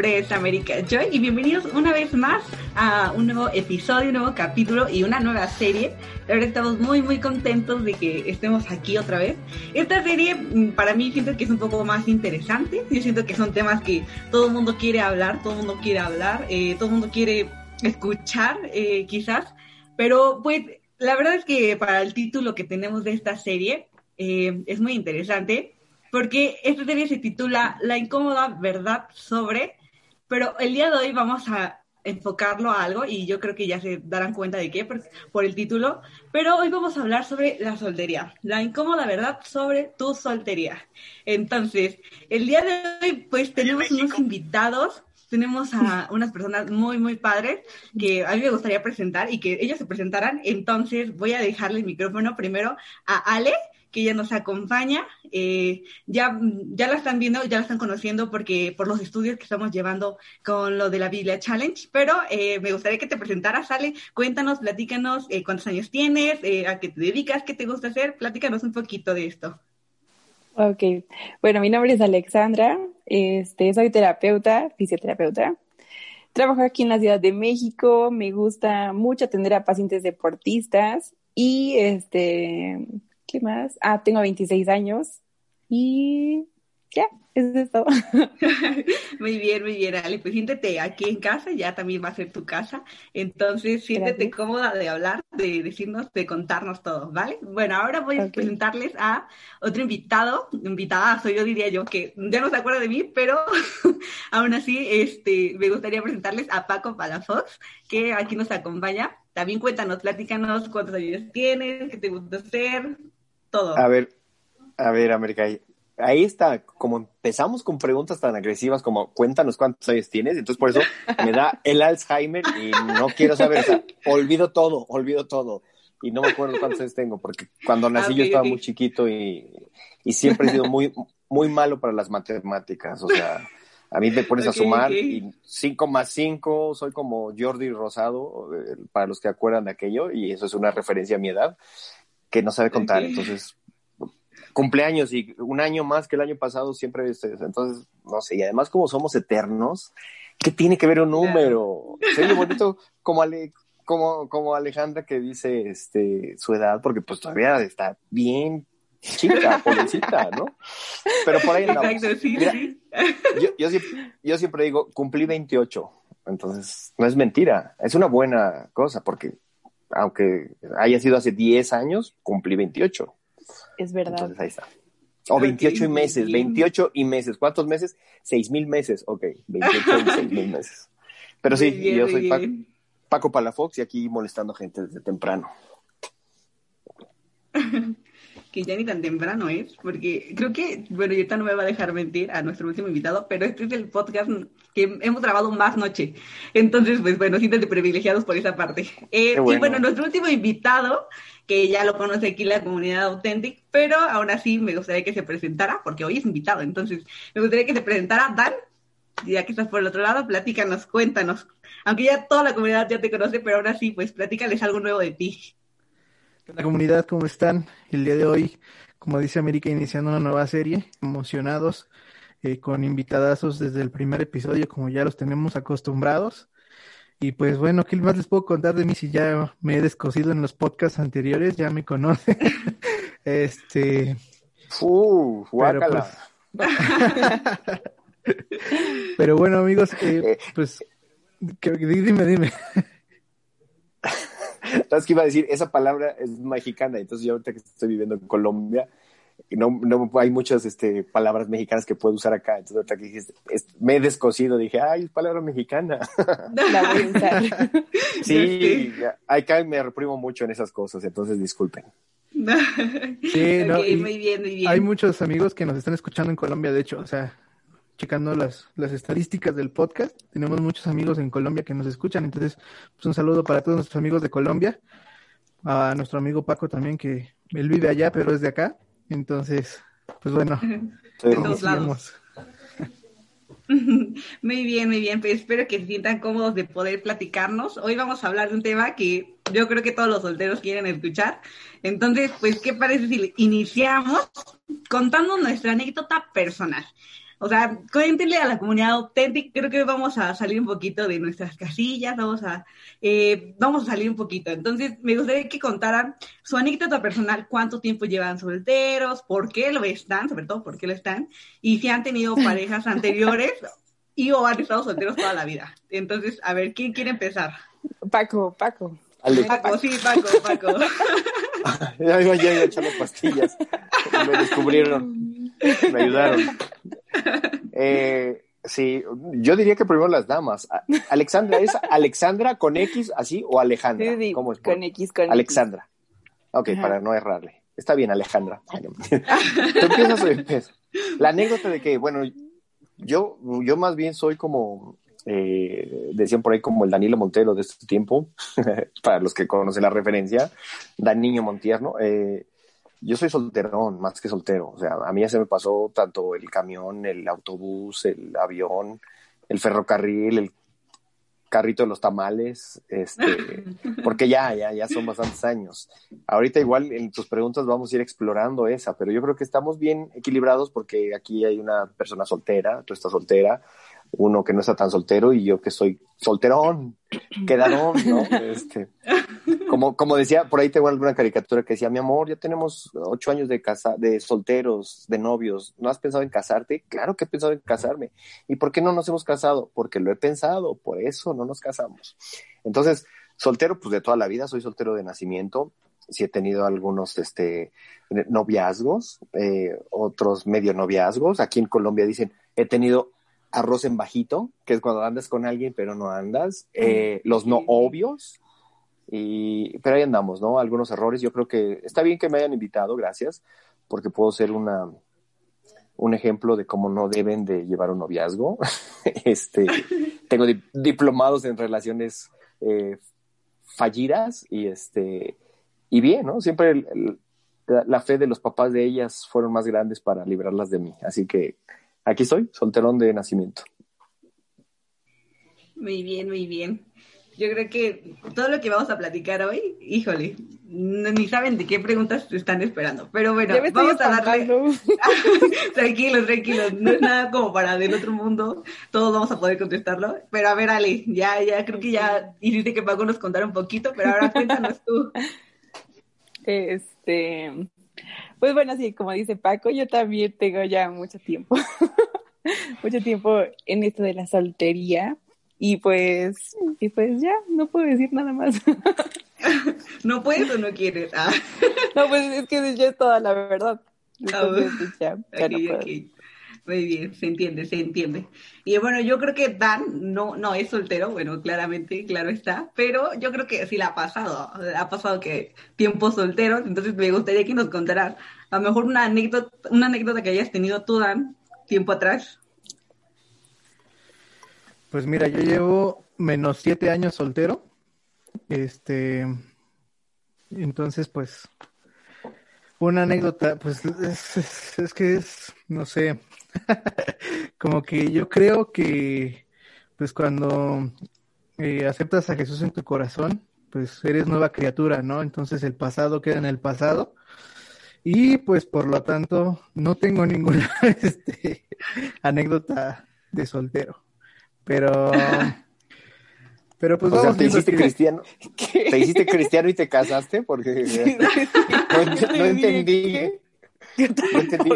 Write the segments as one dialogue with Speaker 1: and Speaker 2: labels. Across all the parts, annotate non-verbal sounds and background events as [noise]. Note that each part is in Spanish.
Speaker 1: nombre es América Joy y bienvenidos una vez más a un nuevo episodio, un nuevo capítulo y una nueva serie. La verdad estamos muy muy contentos de que estemos aquí otra vez. Esta serie mm, para mí siento que es un poco más interesante. Yo siento que son temas que todo el mundo quiere hablar, todo el mundo quiere hablar, eh, todo el mundo quiere escuchar eh, quizás. Pero pues la verdad es que para el título que tenemos de esta serie eh, es muy interesante porque esta serie se titula La incómoda verdad sobre, pero el día de hoy vamos a enfocarlo a algo y yo creo que ya se darán cuenta de qué por, por el título, pero hoy vamos a hablar sobre la soltería, la incómoda verdad sobre tu soltería. Entonces, el día de hoy pues tenemos unos invitados tenemos a unas personas muy, muy padres que a mí me gustaría presentar y que ellos se presentaran. Entonces voy a dejarle el micrófono primero a Ale, que ella nos acompaña. Eh, ya, ya la están viendo, ya la están conociendo porque por los estudios que estamos llevando con lo de la Biblia Challenge, pero eh, me gustaría que te presentaras, Ale. Cuéntanos, platícanos eh, cuántos años tienes, a qué te dedicas, qué te gusta hacer. Platícanos un poquito de esto.
Speaker 2: Ok, bueno, mi nombre es Alexandra, este, soy terapeuta, fisioterapeuta. Trabajo aquí en la Ciudad de México, me gusta mucho atender a pacientes deportistas y este, ¿qué más? Ah, tengo 26 años y ya, eso es todo. [laughs]
Speaker 1: muy bien, muy bien, Ale. Pues siéntete aquí en casa, ya también va a ser tu casa. Entonces, siéntete
Speaker 2: Gracias.
Speaker 1: cómoda de hablar, de decirnos, de contarnos todo, ¿vale? Bueno, ahora voy a
Speaker 2: Ok.
Speaker 1: presentarles a otro invitado, invitada, soy yo diría yo, que ya no se acuerda de mí, pero [laughs] aún así, este, me gustaría presentarles a Paco Palafox, que aquí nos acompaña. También cuéntanos, platícanos cuántos años tienes, qué te gusta hacer, todo.
Speaker 3: A ver, a ver, América, ahí- está, como empezamos con preguntas tan agresivas como cuéntanos cuántos años tienes, entonces por eso me da el Alzheimer y no quiero saber, o sea, olvido todo, olvido todo. Y no me acuerdo cuántos años tengo, porque cuando nací
Speaker 1: Ah,
Speaker 3: yo
Speaker 1: ok,
Speaker 3: estaba muy chiquito y, y siempre he sido muy, muy malo para las matemáticas, o sea, a mí me pones a sumar y 5 más 5, soy como Jordi Rosado, eh, para los que acuerdan de aquello, y eso es una referencia a mi edad, que no sabe contar, entonces cumpleaños y un año más que el año pasado siempre entonces no sé y además como somos eternos qué tiene que ver un número soy muy bonito como Ale, como como Alejandra que dice este su edad porque pues todavía está bien chica [laughs] pobrecita no pero por ahí andamos.
Speaker 1: Exacto, sí,
Speaker 3: Mira,
Speaker 1: sí.
Speaker 3: yo, yo, siempre, yo siempre digo cumplí 28 entonces no es mentira es una buena cosa porque aunque haya sido hace 10 años cumplí 28
Speaker 2: Es verdad.
Speaker 3: entonces ahí está. O
Speaker 1: Ok,
Speaker 3: 28 y meses,
Speaker 1: bien.
Speaker 3: 28 y meses. ¿Cuántos meses? 6 mil meses. Ok, 28 y 6 mil meses. Pero sí,
Speaker 1: bien,
Speaker 3: yo soy Pa-
Speaker 1: bien.
Speaker 3: Paco Palafox y aquí molestando gente desde temprano. [laughs]
Speaker 1: que ya ni tan temprano es, porque creo que, bueno, ahorita no me va a dejar mentir a nuestro último invitado, pero este es el podcast que hemos grabado más noche. Entonces, pues bueno, siéntete privilegiados por esa parte. Eh,
Speaker 3: bueno.
Speaker 1: Y bueno, nuestro último invitado, que ya lo conoce aquí la comunidad Authentic, pero aún así me gustaría que se presentara, porque hoy es invitado, entonces me gustaría que se presentara Dan. Ya que estás por el otro lado, platícanos, cuéntanos. Aunque ya toda la comunidad ya te conoce, pero ahora sí, pues platícales algo nuevo de ti.
Speaker 4: La comunidad, ¿cómo están? El día de hoy, como dice América, iniciando una nueva serie, emocionados, eh, con invitadazos desde el primer episodio, como ya los tenemos acostumbrados. Y pues bueno, ¿qué más les puedo contar de mí si ya me he descosido en los podcasts anteriores? Ya me conocen. [laughs] Este,
Speaker 3: ¡Uh!
Speaker 4: pero pues, [laughs] pero bueno, amigos, eh,
Speaker 3: Eh.
Speaker 4: pues, dime, dime. [laughs]
Speaker 3: Entonces, que iba a decir, esa palabra es mexicana. Entonces, yo ahorita que estoy viviendo en Colombia, no, no hay muchas este, palabras mexicanas que puedo usar acá. Entonces, ahorita que dijiste, me he descosido, dije, ay, es palabra mexicana. [laughs]
Speaker 2: La voy a usar. [laughs]
Speaker 3: sí, acá me reprimo mucho en esas cosas, entonces disculpen. [laughs]
Speaker 4: Sí, no,
Speaker 1: okay, muy bien, muy bien.
Speaker 4: Hay muchos amigos que nos están escuchando en Colombia, de hecho, o sea, checando las, las estadísticas del podcast, tenemos muchos amigos en Colombia que nos escuchan, entonces, pues un saludo para todos nuestros amigos de Colombia, a nuestro amigo Paco también, que él vive allá, pero es de acá, entonces, pues bueno,
Speaker 1: de todos lados. [laughs] Muy bien, muy bien. Pues espero que se sientan cómodos de poder platicarnos. Hoy vamos a hablar de un tema que yo creo que todos los solteros quieren escuchar. Entonces, pues, ¿qué parece si iniciamos contando nuestra anécdota personal? O sea, cuéntenle a la comunidad auténtica, creo que vamos a salir un poquito de nuestras casillas, vamos a, eh, vamos a salir un poquito. Entonces, me gustaría que contaran su anécdota personal, cuánto tiempo llevan solteros, por qué lo están, sobre todo por qué lo están, y si han tenido [laughs] parejas anteriores y o han estado solteros toda la vida. Entonces, a ver, ¿quién quiere empezar?
Speaker 2: Paco, Paco.
Speaker 1: Paco, sí, Paco, Paco. [laughs]
Speaker 3: ya iba ya echando pastillas. Me descubrieron. Me ayudaron. Eh, sí, yo diría que primero las damas. Alexandra, ¿es Alexandra con X así o Alejandra?
Speaker 2: ¿Cómo es? Con X, con
Speaker 3: Alexandra. Ok, para no errarle. Está bien, Alejandra. Tú empiezas La anécdota de que, bueno, yo, yo más bien soy como, eh, decían por ahí como el Danilo Montero de este tiempo, [laughs] para los que conocen la referencia, Dan Niño Montierno. Eh, yo soy solterón, más que soltero. O sea, a mí ya se me pasó tanto el camión, el autobús, el avión, el ferrocarril, el carrito de los tamales, este, [laughs] porque ya, ya, ya son bastantes años. Ahorita igual en tus preguntas vamos a ir explorando esa, pero yo creo que estamos bien equilibrados porque aquí hay una persona soltera, tú estás soltera, uno que no está tan soltero y yo que soy solterón, quedadón, ¿no? [laughs] Este, como, como decía, por ahí tengo alguna caricatura que decía, mi amor, ya tenemos ocho años de casa, de solteros, de novios, ¿no has pensado en casarte? Claro que he pensado en casarme. ¿Y por qué no nos hemos casado? Porque lo he pensado, por eso no nos casamos. Entonces, soltero, pues de toda la vida, soy soltero de nacimiento, sí he tenido algunos este, noviazgos, eh, otros medio noviazgos. Aquí en Colombia dicen, he tenido arroz en bajito, que es cuando andas con alguien pero no andas, eh, los no obvios, y, pero ahí andamos, ¿no? Algunos errores. Yo creo que está bien que me hayan invitado, gracias, porque puedo ser una, un ejemplo de cómo no deben de llevar un noviazgo. [laughs] este, [laughs] tengo diplomados en relaciones eh, fallidas y este, y bien, ¿no? Siempre la fe de los papás de ellas fueron más grandes para librarlas de mí. Así que aquí estoy, solterón de nacimiento.
Speaker 1: Muy bien, muy bien. Yo creo que todo lo que vamos a platicar hoy, híjole, ni saben de qué preguntas están esperando. Pero bueno, vamos a darle. [laughs] tranquilos, tranquilos. No es nada como para del otro mundo. Todos vamos a poder contestarlo. Pero a ver, Ale, ya, ya creo que ya hiciste que Paco nos contara un poquito, pero ahora cuéntanos tú. [laughs]
Speaker 2: Este, pues bueno, sí, como dice Paco, yo también tengo ya mucho tiempo, [laughs] mucho tiempo en esto de la soltería. Y pues, y pues ya, no puedo decir nada más. [laughs]
Speaker 1: ¿No puedes o no quieres? Ah. [laughs]
Speaker 2: No, pues es que ya es toda la verdad.
Speaker 1: Ah, pues, ya, Muy bien, se entiende, se entiende. Y bueno, yo creo que Dan no, no es soltero, bueno, claramente, claro está, pero yo creo que sí la ha pasado, ha pasado que tiempo soltero, entonces me gustaría que nos contaras a lo mejor una anécdota, una anécdota que hayas tenido tú, Dan, tiempo atrás.
Speaker 4: Pues mira, yo llevo menos siete años soltero. Este, entonces, pues, una anécdota, pues, es, que es, no sé, [laughs] como que yo creo que, pues, cuando eh, aceptas a Jesús en tu corazón, pues eres nueva criatura, ¿no? Entonces el pasado queda en el pasado. Y pues por lo tanto no tengo ninguna [laughs] este, anécdota de soltero. Pero. Pero pues
Speaker 3: o ¿te hiciste cristiano? ¿Te hiciste cristiano y te casaste? Porque no, entendí. No entendí.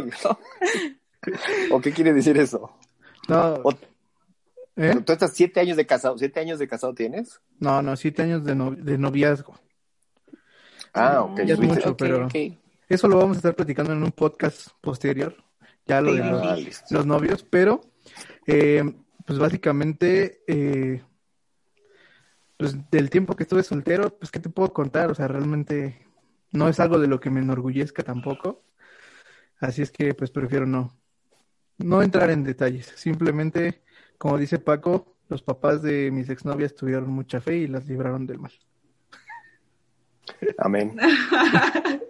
Speaker 3: ¿O qué quiere decir eso?
Speaker 4: No.
Speaker 3: ¿Eh? ¿Tú estás siete años de casado? ¿Siete años de casado tienes?
Speaker 4: No, no, siete años de, de noviazgo.
Speaker 3: Ah, ok.
Speaker 4: Ya es mucho, pero eso lo vamos a estar platicando en un podcast posterior, ya lo
Speaker 1: Sí,
Speaker 4: de
Speaker 3: Ah,
Speaker 4: los novios, pero eh, pues básicamente eh, pues del tiempo que estuve soltero, pues qué te puedo contar, o sea, realmente no es algo de lo que me enorgullezca tampoco, así es que pues prefiero no, no entrar en detalles, simplemente, como dice Paco, los papás de mis exnovias tuvieron mucha fe y las libraron del mal.
Speaker 3: Amén. A-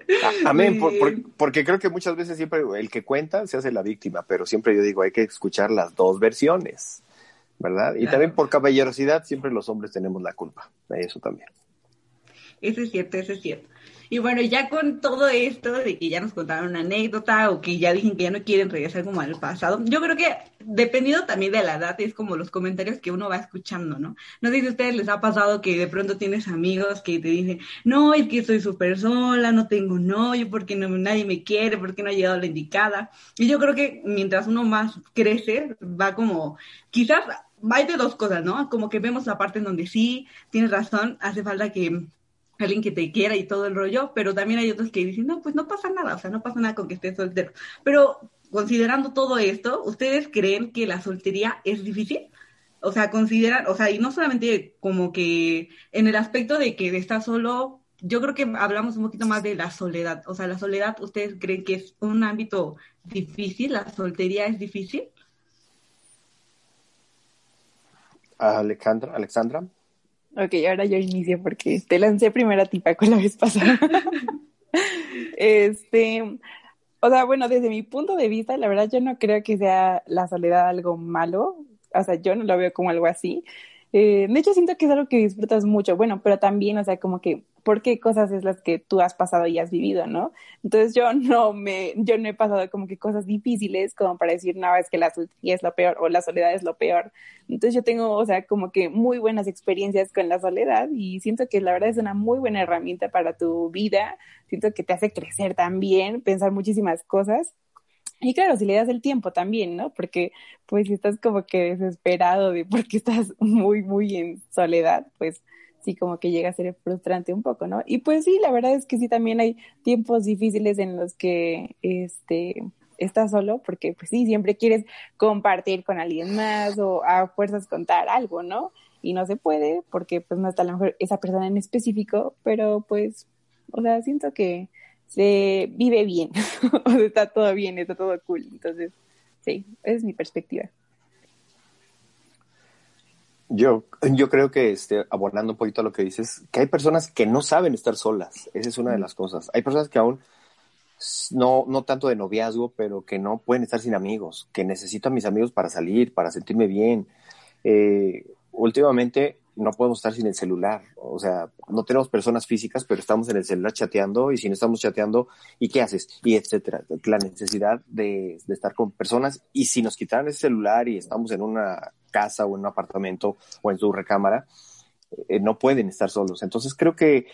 Speaker 3: [laughs] Amén, por- por- porque creo que muchas veces siempre el que cuenta se hace la víctima, pero siempre yo digo, hay que escuchar las dos versiones, ¿verdad? Y
Speaker 1: Claro.
Speaker 3: también por caballerosidad siempre los hombres tenemos la culpa, de eso también.
Speaker 1: Eso es cierto, eso es cierto. Y bueno, ya con todo esto de que ya nos contaron una anécdota o que ya dicen que ya no quieren regresar como al pasado, yo creo que dependiendo también de la edad es como los comentarios que uno va escuchando, ¿no? No sé si a ustedes les ha pasado que de pronto tienes amigos que te dicen, no, es que estoy súper sola, no tengo novio, porque no, nadie me quiere, porque no ha llegado la indicada. Y yo creo que mientras uno más crece, va como, quizás hay de dos cosas, ¿no? Como que vemos la parte en donde sí, tienes razón, hace falta que alguien que te quiera y todo el rollo, pero también hay otros que dicen, no, pues no pasa nada, o sea, no pasa nada con que estés soltero. Pero considerando todo esto, ¿ustedes creen que la soltería es difícil? O sea, consideran, o sea, y no solamente como que en el aspecto de que estar solo, yo creo que hablamos un poquito más de la soledad. O sea, la soledad, ¿ustedes creen que es un ámbito difícil? ¿La soltería es difícil?
Speaker 3: Alejandra, Alexandra.
Speaker 2: Ok, ahora yo inicio porque te lancé primero a ti, Paco, la vez pasada. [laughs] este, o sea, bueno, desde mi punto de vista, la verdad yo no creo que sea la soledad algo malo. O sea, yo no lo veo como algo así. Eh, de hecho, siento que es algo que disfrutas mucho. Bueno, pero también, o sea, como que, ¿por qué cosas es las que tú has pasado y has vivido, no? Entonces yo no me, yo no he pasado como que cosas difíciles como para decir, no, es que la soltería es lo peor o la soledad es lo peor. Entonces yo tengo, o sea, como que muy buenas experiencias con la soledad y siento que la verdad es una muy buena herramienta para tu vida. Siento que te hace crecer también, pensar muchísimas cosas. Y claro, si le das el tiempo también, ¿no? Porque pues si estás como que desesperado de porque estás [laughs] muy, muy en soledad, pues sí como que llega a ser frustrante un poco, ¿no? Y pues sí, la verdad es que sí también hay tiempos difíciles en los que este estás solo porque pues sí, siempre quieres compartir con alguien más o a fuerzas contar algo, ¿no? Y no se puede porque pues no está a lo mejor esa persona en específico, pero pues, o sea, siento que se vive bien, [laughs] o sea, está todo bien, está todo cool, entonces sí, esa es mi perspectiva.
Speaker 3: Yo, yo creo que, este, abonando un poquito a lo que dices, que hay personas que no saben estar solas. Esa es una de las cosas. Hay personas que aún no, no tanto de noviazgo, pero que no pueden estar sin amigos, que necesito a mis amigos para salir, para sentirme bien. Eh, últimamente no podemos estar sin el celular, o sea, no tenemos personas físicas, pero estamos en el celular chateando y si no estamos chateando, ¿y qué haces? Y etcétera. La necesidad de, de estar con personas y si nos quitaran ese celular y estamos en una casa o en un apartamento o en su recámara, eh, no pueden estar solos. Entonces creo que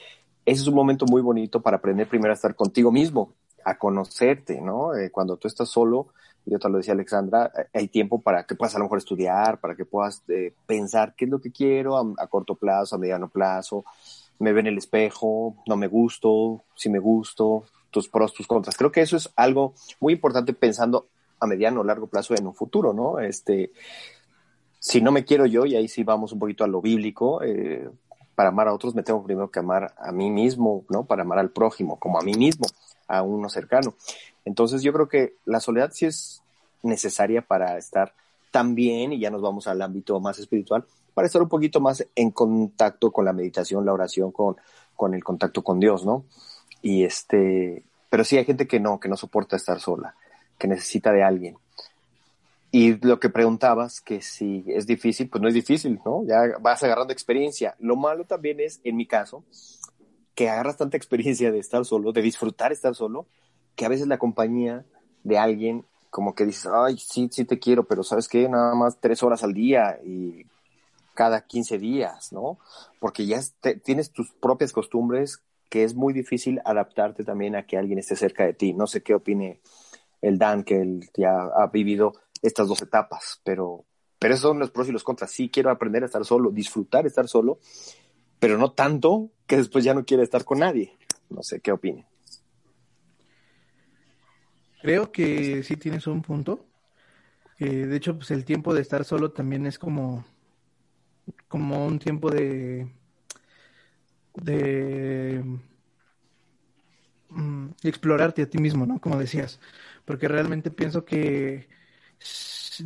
Speaker 3: ese es un momento muy bonito para aprender primero a estar contigo mismo, a conocerte, ¿no? Eh, cuando tú estás solo, yo te lo decía Alexandra, eh, hay tiempo para que puedas a lo mejor estudiar, para que puedas eh, pensar qué es lo que quiero a, a, corto plazo, a mediano plazo, me ve en el espejo, no me gusto, si me gusto, tus pros, tus contras. Creo que eso es algo muy importante pensando a mediano o largo plazo en un futuro, ¿no? Este, si no me quiero yo, y ahí sí vamos un poquito a lo bíblico, eh, para amar a otros me tengo primero que amar a mí mismo, ¿no? Para amar al prójimo, como a mí mismo, a uno cercano. Entonces yo creo que la soledad sí es necesaria para estar tan bien, y ya nos vamos al ámbito más espiritual, para estar un poquito más en contacto con la meditación, la oración, con, con el contacto con Dios, ¿no? Y este, pero sí hay gente que no, que no soporta estar sola, que necesita de alguien. Y lo que preguntabas, que si es difícil, pues no es difícil, ¿no? Ya vas agarrando experiencia. Lo malo también es, en mi caso, que agarras tanta [laughs] experiencia de estar solo, de disfrutar estar solo, que a veces la compañía de alguien como que dices, ay, sí, sí te quiero, pero ¿sabes qué? Nada más tres horas al día y cada 15 días, ¿no? Porque ya tienes tus propias costumbres que es muy difícil adaptarte también a que alguien esté cerca de ti. No sé qué opine el Dan, que él ya ha vivido estas dos etapas, pero, pero esos son los pros y los contras. Sí quiero aprender a estar solo, disfrutar estar solo, pero no tanto que después ya no quiera estar con nadie. No sé, ¿qué opinen?
Speaker 4: Creo que sí tienes un punto. Eh, de hecho, pues el tiempo de estar solo también es como, como un tiempo de, de mm, explorarte a ti mismo, ¿no? Como decías. Porque realmente pienso que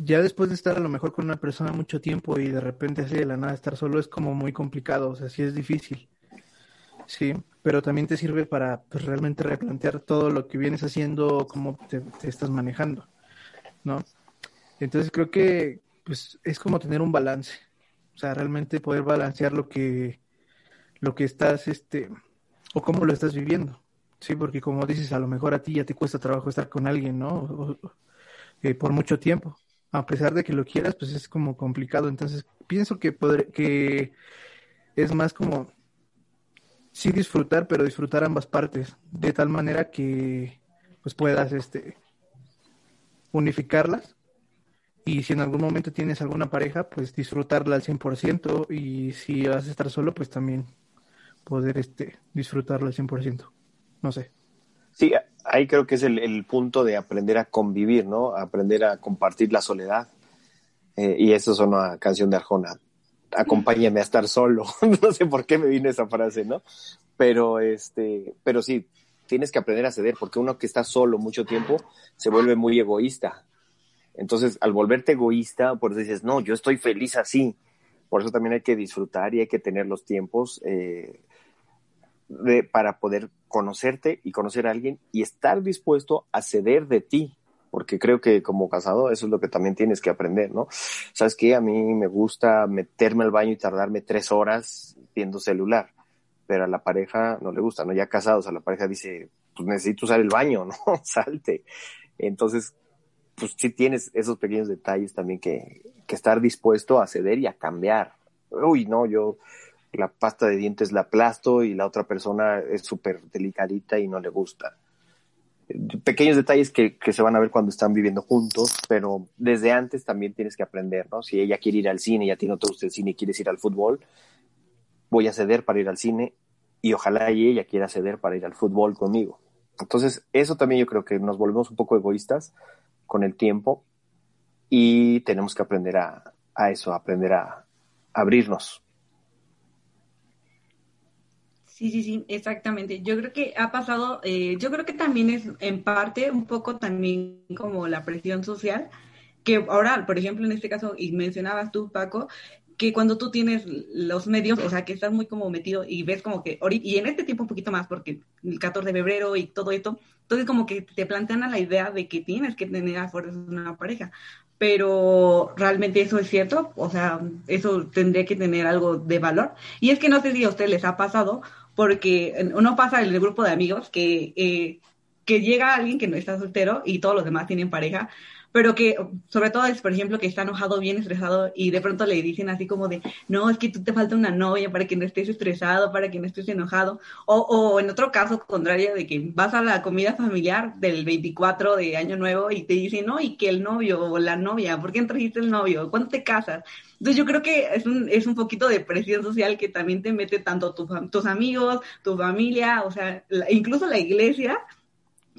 Speaker 4: ya después de estar a lo mejor con una persona mucho tiempo y de repente así de la nada estar solo es como muy complicado, o sea, sí es difícil. Sí, pero también te sirve para pues, realmente replantear todo lo que vienes haciendo, cómo te, estás manejando, ¿no? Entonces creo que pues es como tener un balance, o sea, realmente poder balancear lo que lo que estás este o cómo lo estás viviendo. Sí, porque como dices, a lo mejor a ti ya te cuesta trabajo estar con alguien, ¿no? Eh, por mucho tiempo. A pesar de que lo quieras, pues es como complicado. Entonces, pienso que, que es más como sí disfrutar, pero disfrutar ambas partes, de tal manera que pues puedas este unificarlas y si en algún momento tienes alguna pareja, pues disfrutarla al 100% y si vas a estar solo, pues también poder este disfrutarlo al 100%. No sé.
Speaker 3: Sí, ahí creo que es el, punto de aprender a convivir, ¿no? Aprender a compartir la soledad. Eh, y eso es una canción de Arjona acompáñame a estar solo. [laughs] no sé por qué me vino esa frase, ¿no? Pero este, pero sí, tienes que aprender a ceder, porque uno que está solo mucho tiempo se vuelve muy egoísta. Entonces, al volverte egoísta, por eso dices, no, yo estoy feliz así. Por eso también hay que disfrutar y hay que tener los tiempos eh, de, para poder conocerte y conocer a alguien y estar dispuesto a ceder de ti porque creo que como casado eso es lo que también tienes que aprender, ¿no? Sabes que a mí me gusta meterme al baño y tardarme tres horas viendo celular, pero a la pareja no le gusta, ¿no? Ya casados, a la pareja dice, pues necesito usar el baño, [laughs] ¿no? Salte. Entonces, pues sí tienes esos pequeños detalles también que, que estar dispuesto a ceder y a cambiar. Uy, no, yo la pasta de dientes la aplasto y la otra persona es súper delicadita y no le gusta pequeños detalles que, se van a ver cuando están viviendo juntos, pero desde antes también tienes que aprender, ¿no? Si ella quiere ir al cine y a ti no te el cine y quieres ir al fútbol, voy a ceder para ir al cine y ojalá ella quiera ceder para ir al fútbol conmigo. Entonces, eso también yo creo que nos volvemos un poco egoístas con el tiempo y tenemos que aprender a, a eso, aprender a abrirnos.
Speaker 1: Sí, sí, sí, exactamente. Yo creo que ha pasado, eh, yo creo que también es en parte un poco también como la presión social, que ahora, por ejemplo, en este caso, y mencionabas tú, Paco, que cuando tú tienes los medios, o sea, que estás muy como metido y ves como que, y en este tiempo un poquito más, porque el 14 de febrero y todo esto, entonces como que te plantean a la idea de que tienes que tener a fuerzas una pareja, pero realmente eso es cierto, o sea, eso tendría que tener algo de valor. Y es que no sé si a ustedes les ha pasado, porque uno pasa en el grupo de amigos que, eh, que llega alguien que no está soltero y todos los demás tienen pareja, pero que sobre todo es, por ejemplo, que está enojado, bien estresado y de pronto le dicen así como de, no, es que tú te falta una novia para que no estés estresado, para que no estés enojado. O, o en otro caso contrario de que vas a la comida familiar del 24 de Año Nuevo y te dicen, no, y que el novio o la novia, ¿por qué trajiste el novio? ¿Cuándo te casas? Entonces yo creo que es un, es un poquito de presión social que también te mete tanto tus amigos, tu familia, o sea, incluso la iglesia,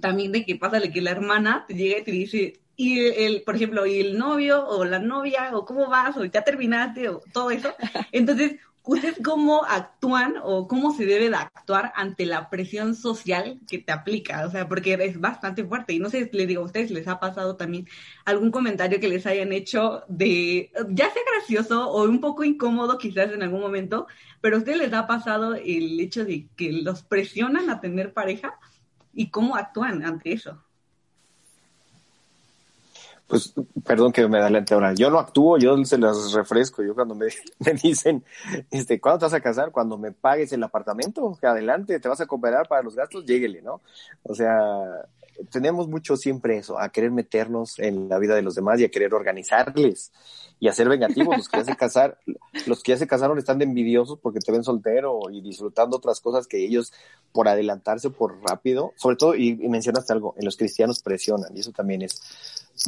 Speaker 1: también de que pasa de que la hermana te llega y te dice, y el, por ejemplo, y el novio o la novia, o cómo vas, o ya terminaste, o todo eso. [laughs] Entonces, ¿ustedes cómo actúan o cómo se debe de actuar ante la presión social que te aplica? O sea, porque es bastante fuerte. Y no sé, les digo a ustedes, ¿les ha pasado también algún comentario que les hayan hecho de, ya sea gracioso o un poco incómodo quizás en algún momento, pero a ustedes les ha pasado el hecho de que los presionan a tener pareja y cómo actúan ante eso?
Speaker 3: Pues, perdón que me adelante ahora. Yo no actúo, yo se las refresco. Yo cuando me, [laughs] me, dicen, este, ¿cuándo te vas a casar? Cuando me pagues el apartamento, que adelante, te vas a cooperar para los gastos, lléguele, ¿no? O sea, tenemos mucho siempre eso, a querer meternos en la vida de los demás y a querer organizarles y a ser vengativos. Los que ya se casar, los que ya se casaron están envidiosos porque te ven soltero y disfrutando otras cosas que ellos por adelantarse por rápido, sobre todo, y, y mencionaste algo, en los cristianos presionan y eso también es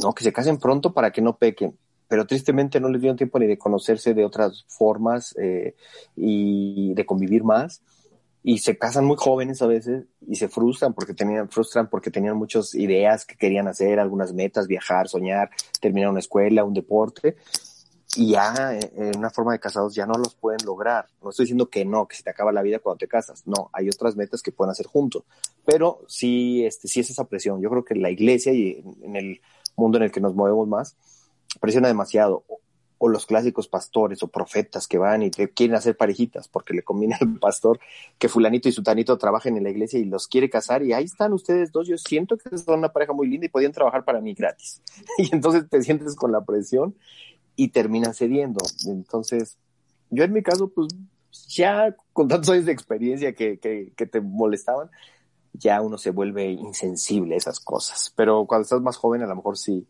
Speaker 3: no, que se casen pronto para que no pequen. Pero tristemente no les dieron tiempo ni de conocerse de otras formas eh, y de convivir más. Y se casan muy jóvenes a veces y se frustran porque tenían, frustran porque tenían muchas ideas que querían hacer, algunas metas, viajar, soñar, terminar una escuela, un deporte, y ya eh, en una forma de casados ya no los pueden lograr. No estoy diciendo que no, que se te acaba la vida cuando te casas. No, hay otras metas que pueden hacer juntos. Pero sí, este, sí es esa presión. Yo creo que la iglesia y en el mundo en el que nos movemos más, presiona demasiado o los clásicos pastores o profetas que van y te quieren hacer parejitas porque le conviene al pastor que fulanito y sutanito trabajen en la iglesia y los quiere casar y ahí están ustedes dos. Yo siento que son una pareja muy linda y podían trabajar para mí gratis. [laughs] Y entonces te sientes con la presión y terminan cediendo. Entonces, yo en mi caso, pues ya con tantos años de experiencia que, que, que te molestaban, ya uno se vuelve insensible a esas cosas. Pero cuando estás más joven, a lo mejor sí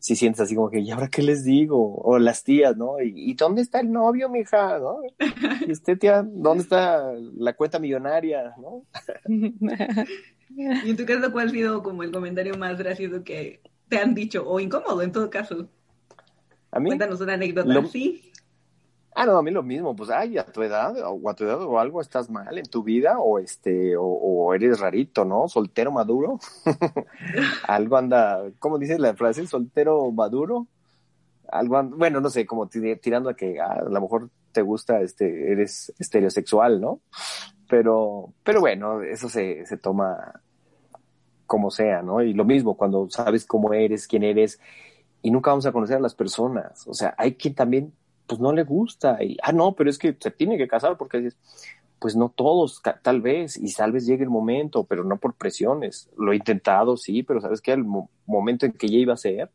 Speaker 3: si sientes así como que, ¿y ahora qué les digo? O las tías, ¿no? ¿Y, dónde está el novio, mija? ¿No? [laughs] ¿Y usted, tía, dónde está la cuenta millonaria? ¿No? [laughs]
Speaker 1: ¿Y en tu caso cuál ha sido como el comentario más gracioso que te han dicho, o incómodo en todo caso?
Speaker 3: ¿A mí?
Speaker 1: Cuéntanos una anécdota, ¿sí?
Speaker 3: Ah, no, a mí lo mismo, pues, ay, a tu edad, o a tu edad o algo estás mal en tu vida, o este, o, eres rarito, ¿no? Soltero maduro. [laughs] algo anda, ¿cómo dice la frase? Soltero maduro. Algo bueno, no sé, como tirando a que ah, a lo mejor te gusta, este, eres estereosexual, ¿no? Pero, pero bueno, eso se, se toma como sea, ¿no? Y lo mismo, cuando sabes cómo eres, quién eres, y nunca vamos a conocer a las personas. O sea, hay quien también pues no le gusta. Y, ah, no, pero es que se tiene que casar porque dices, pues no todos, tal vez, y tal vez llegue el momento, pero no por presiones. Lo he intentado, sí, pero sabes que al momento en que ya iba a ser,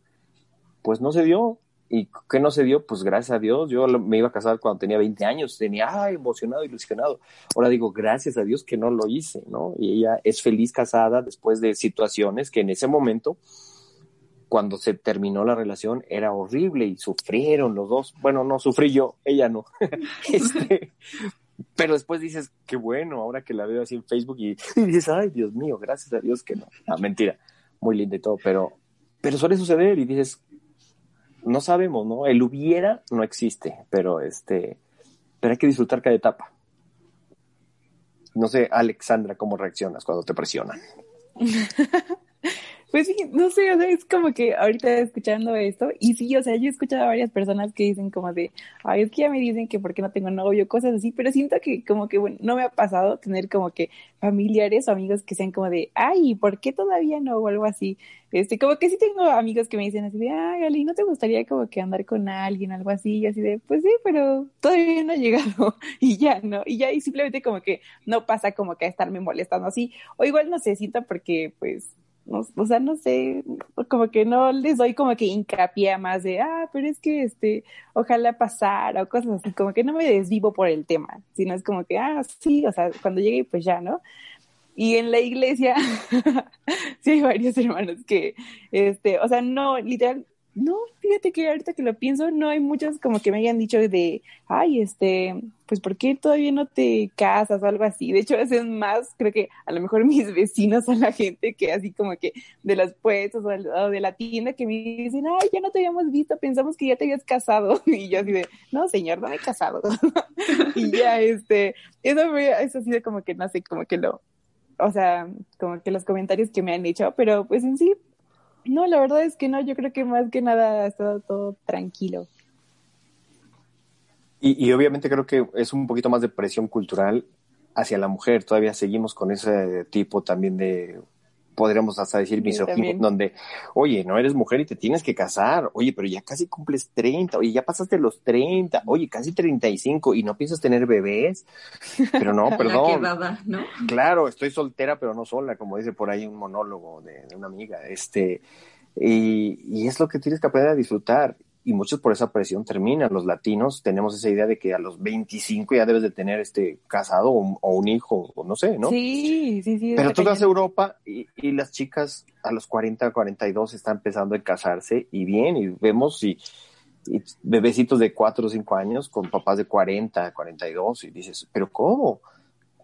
Speaker 3: pues no se dio. ¿Y qué no se dio? Pues gracias a Dios. Yo me iba a casar cuando tenía 20 años, tenía ah, emocionado, ilusionado. Ahora digo, gracias a Dios que no lo hice, ¿no? Y ella es feliz casada después de situaciones que en ese momento cuando se terminó la relación era horrible y sufrieron los dos. Bueno, no sufrí yo, ella no. [laughs] este, pero después dices, qué bueno, ahora que la veo así en Facebook y, [laughs] dices, ay, Dios mío, gracias a Dios que no. Ah, mentira, muy linda y todo, pero, pero suele suceder y dices, no sabemos, ¿no? El hubiera no existe, pero este, pero hay que disfrutar cada etapa. No sé, Alexandra, ¿cómo reaccionas cuando te presionan? [laughs]
Speaker 2: Pues sí, no sé, o sea, es como que ahorita escuchando esto, y sí, o sea, yo he escuchado a varias personas que dicen como de, ay, es que ya me dicen que porque no tengo novio, cosas así, pero siento que como que, bueno, no me ha pasado tener como que familiares o amigos que sean como de, ay, ¿por qué todavía no? o algo así. Este, como que sí tengo amigos que me dicen así de, ay, Gali, ¿no te gustaría como que andar con alguien, algo así? Y así de, pues sí, pero todavía no ha llegado, [laughs] y ya, ¿no? Y ya, y simplemente como que no pasa como que a estarme molestando así, o igual no sé, siento porque, pues, o sea, no sé, como que no les doy como que hincapié más de, ah, pero es que este, ojalá pasara o cosas así, como que no me desvivo por el tema, sino es como que, ah, sí, o sea, cuando llegue pues ya, ¿no? Y en la iglesia, [laughs] sí hay varios hermanos que, este, o sea, no, literal, no, fíjate que ahorita que lo pienso, no hay muchos como que me hayan dicho de, ay, este, pues ¿por qué todavía no te casas o algo así? De hecho, [laughs] es más, creo que a lo mejor [laughs] mis vecinos son la gente que así como que de los puestos o de la tienda que me dicen, ay, ya no te habíamos visto, pensamos que ya te habías casado. [laughs] Y yo así de, no, señor, no me he casado. y ya, este, eso fue, eso ha sido como que, no sé, como que lo, o sea, como que los comentarios que me han hecho, pero pues en sí, no, la verdad es que no, yo creo que más que nada ha estado todo tranquilo.
Speaker 3: Y, obviamente creo que es un poquito más de presión cultural hacia la mujer. Todavía seguimos con ese tipo también de, podríamos hasta decir, misoginia, donde, oye, no eres mujer y te tienes que casar. Oye, pero ya casi cumples 30. Oye, ya pasaste los 30. Oye, casi 35 y no piensas tener bebés. Pero no, [laughs] perdón.
Speaker 1: ¿no?
Speaker 3: Claro, estoy soltera, pero no sola, como dice por ahí un monólogo de, de una amiga. Este, y, y, es lo que tienes que aprender a disfrutar y muchos por esa presión terminan. Los latinos tenemos esa idea de que a los 25 ya debes de tener este casado o, un hijo, o no sé, ¿no?
Speaker 2: Sí, sí, sí.
Speaker 3: Pero tú vas a Europa y, y, las chicas a los 40, 42 están empezando a casarse y bien, y vemos y, y bebecitos de 4 o 5 años con papás de 40, 42 y dices, pero ¿cómo?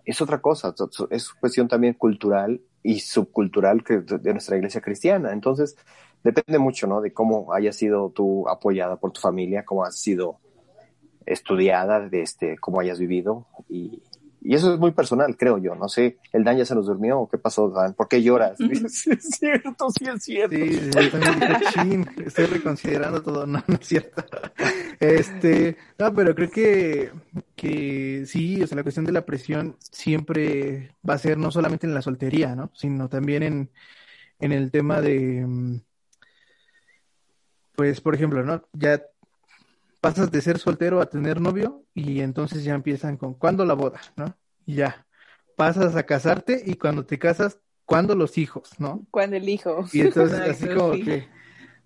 Speaker 3: Es otra cosa, es cuestión también cultural y subcultural que de nuestra iglesia cristiana. Entonces, depende mucho, ¿no? De cómo hayas sido tú apoyada por tu familia, cómo has sido estudiada, de este, cómo hayas vivido y, y eso es muy personal, creo yo. No sé, ¿el Dan ya se nos durmió o qué pasó, Dan? ¿Por qué lloras? [laughs] sí, es cierto, sí es cierto.
Speaker 4: Sí, estoy reconsiderando todo. [laughs] No, no es cierto. Este, no, pero creo que, que sí, o sea, la cuestión de la presión siempre va a ser no solamente en la soltería, ¿no? Sino también en, en el tema de, mm, pues, por ejemplo, ¿no? Ya pasas de ser soltero a tener novio y entonces ya empiezan con ¿cuándo la boda? ¿no? Y ya, pasas a casarte y cuando te casas, ¿cuándo los hijos? ¿no?
Speaker 2: Cuando el hijo.
Speaker 4: Y entonces así como que,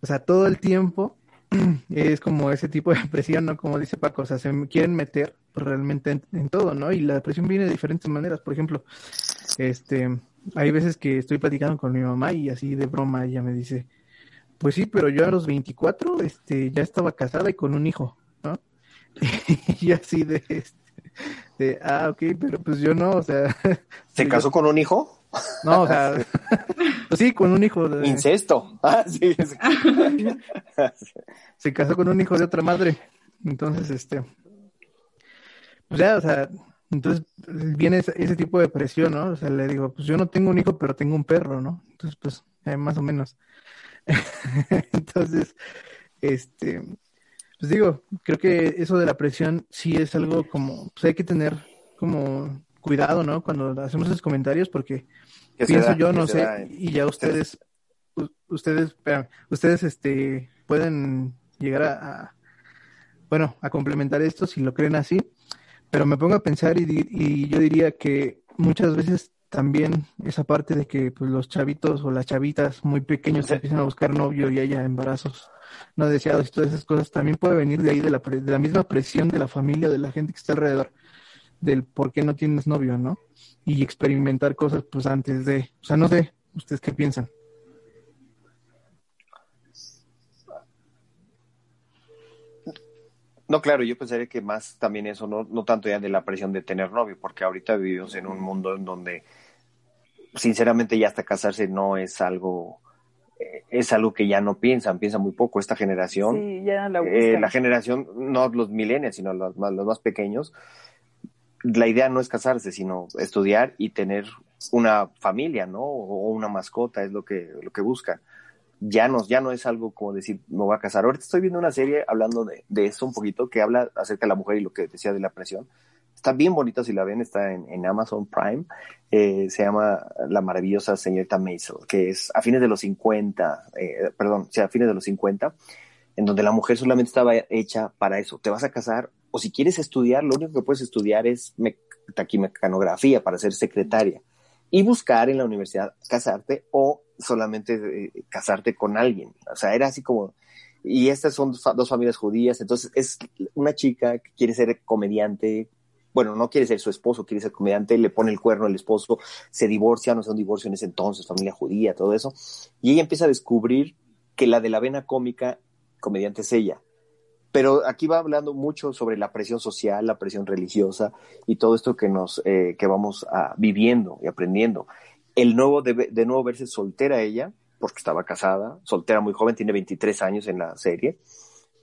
Speaker 4: o sea, todo el tiempo [clears throat] es como ese tipo de presión, ¿no? Como dice Paco, o sea, se quieren meter realmente en, todo, ¿no? Y la presión viene de diferentes maneras. Por ejemplo, este, hay veces que estoy platicando con mi mamá y así de broma ella me dice, pues sí, pero yo a los 24 este, ya estaba casada y con un hijo, ¿no? [laughs] y así de, este, de, ah, ok, pero pues yo no, o sea... [laughs]
Speaker 3: ¿Se casó con un hijo?
Speaker 4: No, o sea, [laughs] pues sí, con un hijo.
Speaker 3: De... Incesto. Ah, sí.
Speaker 4: Se casó con un hijo de otra madre. Entonces, este, pues ya, o sea, entonces viene ese, tipo de presión, ¿no? O sea, le digo, pues yo no tengo un hijo, pero tengo un perro, ¿no? Entonces, pues, eh, más o menos. [laughs] Entonces, este, pues digo, creo que eso de la presión sí es algo como, pues hay que tener como cuidado, ¿no? Cuando hacemos esos comentarios, porque pienso yo, no sé, y ya ustedes, ustedes, ustedes, este, pueden llegar a, bueno, a complementar esto si lo creen así, pero me pongo a pensar y, y yo diría que muchas veces también esa parte de que pues, los chavitos o las chavitas muy pequeños empiezan a buscar novio y haya embarazos no deseados y todas esas cosas, también puede venir de ahí, de la, de la misma presión de la familia, de la gente que está alrededor, del por qué no tienes novio, ¿no? Y experimentar cosas pues antes de, o sea, no sé, ¿ustedes qué piensan?
Speaker 3: No, claro, yo pensaría que más también eso, no, no tanto ya de la presión de tener novio, porque ahorita vivimos en un mundo en donde sinceramente ya hasta casarse no es algo eh, es algo que ya no piensan, piensan muy poco. Esta generación,
Speaker 2: sí, ya no
Speaker 3: eh, la generación, no los millennials, sino los más, los más pequeños, la idea no es casarse, sino estudiar y tener una familia, ¿no? O una mascota, es lo que, lo que buscan. Ya no, ya no es algo como decir, me voy a casar. Ahorita estoy viendo una serie hablando de, de eso un poquito, que habla acerca de la mujer y lo que decía de la presión. Está bien bonita si la ven, está en, Amazon Prime. Eh, se llama La maravillosa señorita Maisel, que es a fines de los 50, eh, perdón, sea, a fines de los 50, en donde la mujer solamente estaba hecha para eso. Te vas a casar o si quieres estudiar, lo único que puedes estudiar es taquimecanografía para ser secretaria y buscar en la universidad casarte o solamente eh, casarte con alguien. O sea, era así como y estas son dos familias judías, entonces es una chica que quiere ser comediante, bueno, no quiere ser su esposo, quiere ser comediante, le pone el cuerno al esposo, se divorcia, no es un divorcio en ese entonces, familia judía, todo eso, y ella empieza a descubrir que la de la vena cómica, comediante es ella. Pero aquí va hablando mucho sobre la presión social, la presión religiosa y todo esto que nos, eh, que vamos a, viviendo y aprendiendo. El nuevo, de, de nuevo verse soltera ella, porque estaba casada, soltera muy joven, tiene 23 años en la serie,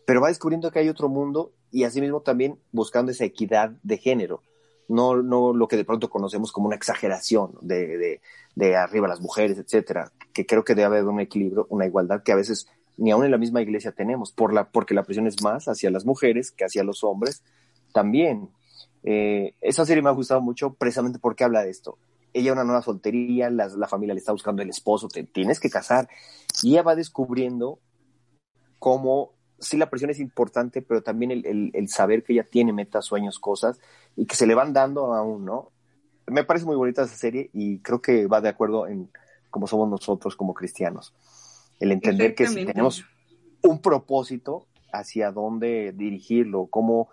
Speaker 3: pero va descubriendo que hay otro mundo y asimismo también buscando esa equidad de género, no, no lo que de pronto conocemos como una exageración de, de, de arriba las mujeres, etcétera, que creo que debe haber un equilibrio, una igualdad que a veces ni aún en la misma iglesia tenemos, por la, porque la presión es más hacia las mujeres que hacia los hombres también. Eh, esa serie me ha gustado mucho precisamente porque habla de esto. Ella una nueva soltería, la, la familia le está buscando el esposo, te tienes que casar. Y ella va descubriendo cómo sí la presión es importante, pero también el, saber que ella tiene metas, sueños, cosas, y que se le van dando aún, ¿no? Me parece muy bonita esa serie y creo que va de acuerdo en cómo somos nosotros como cristianos. El entender que si tenemos un propósito hacia dónde dirigirlo, cómo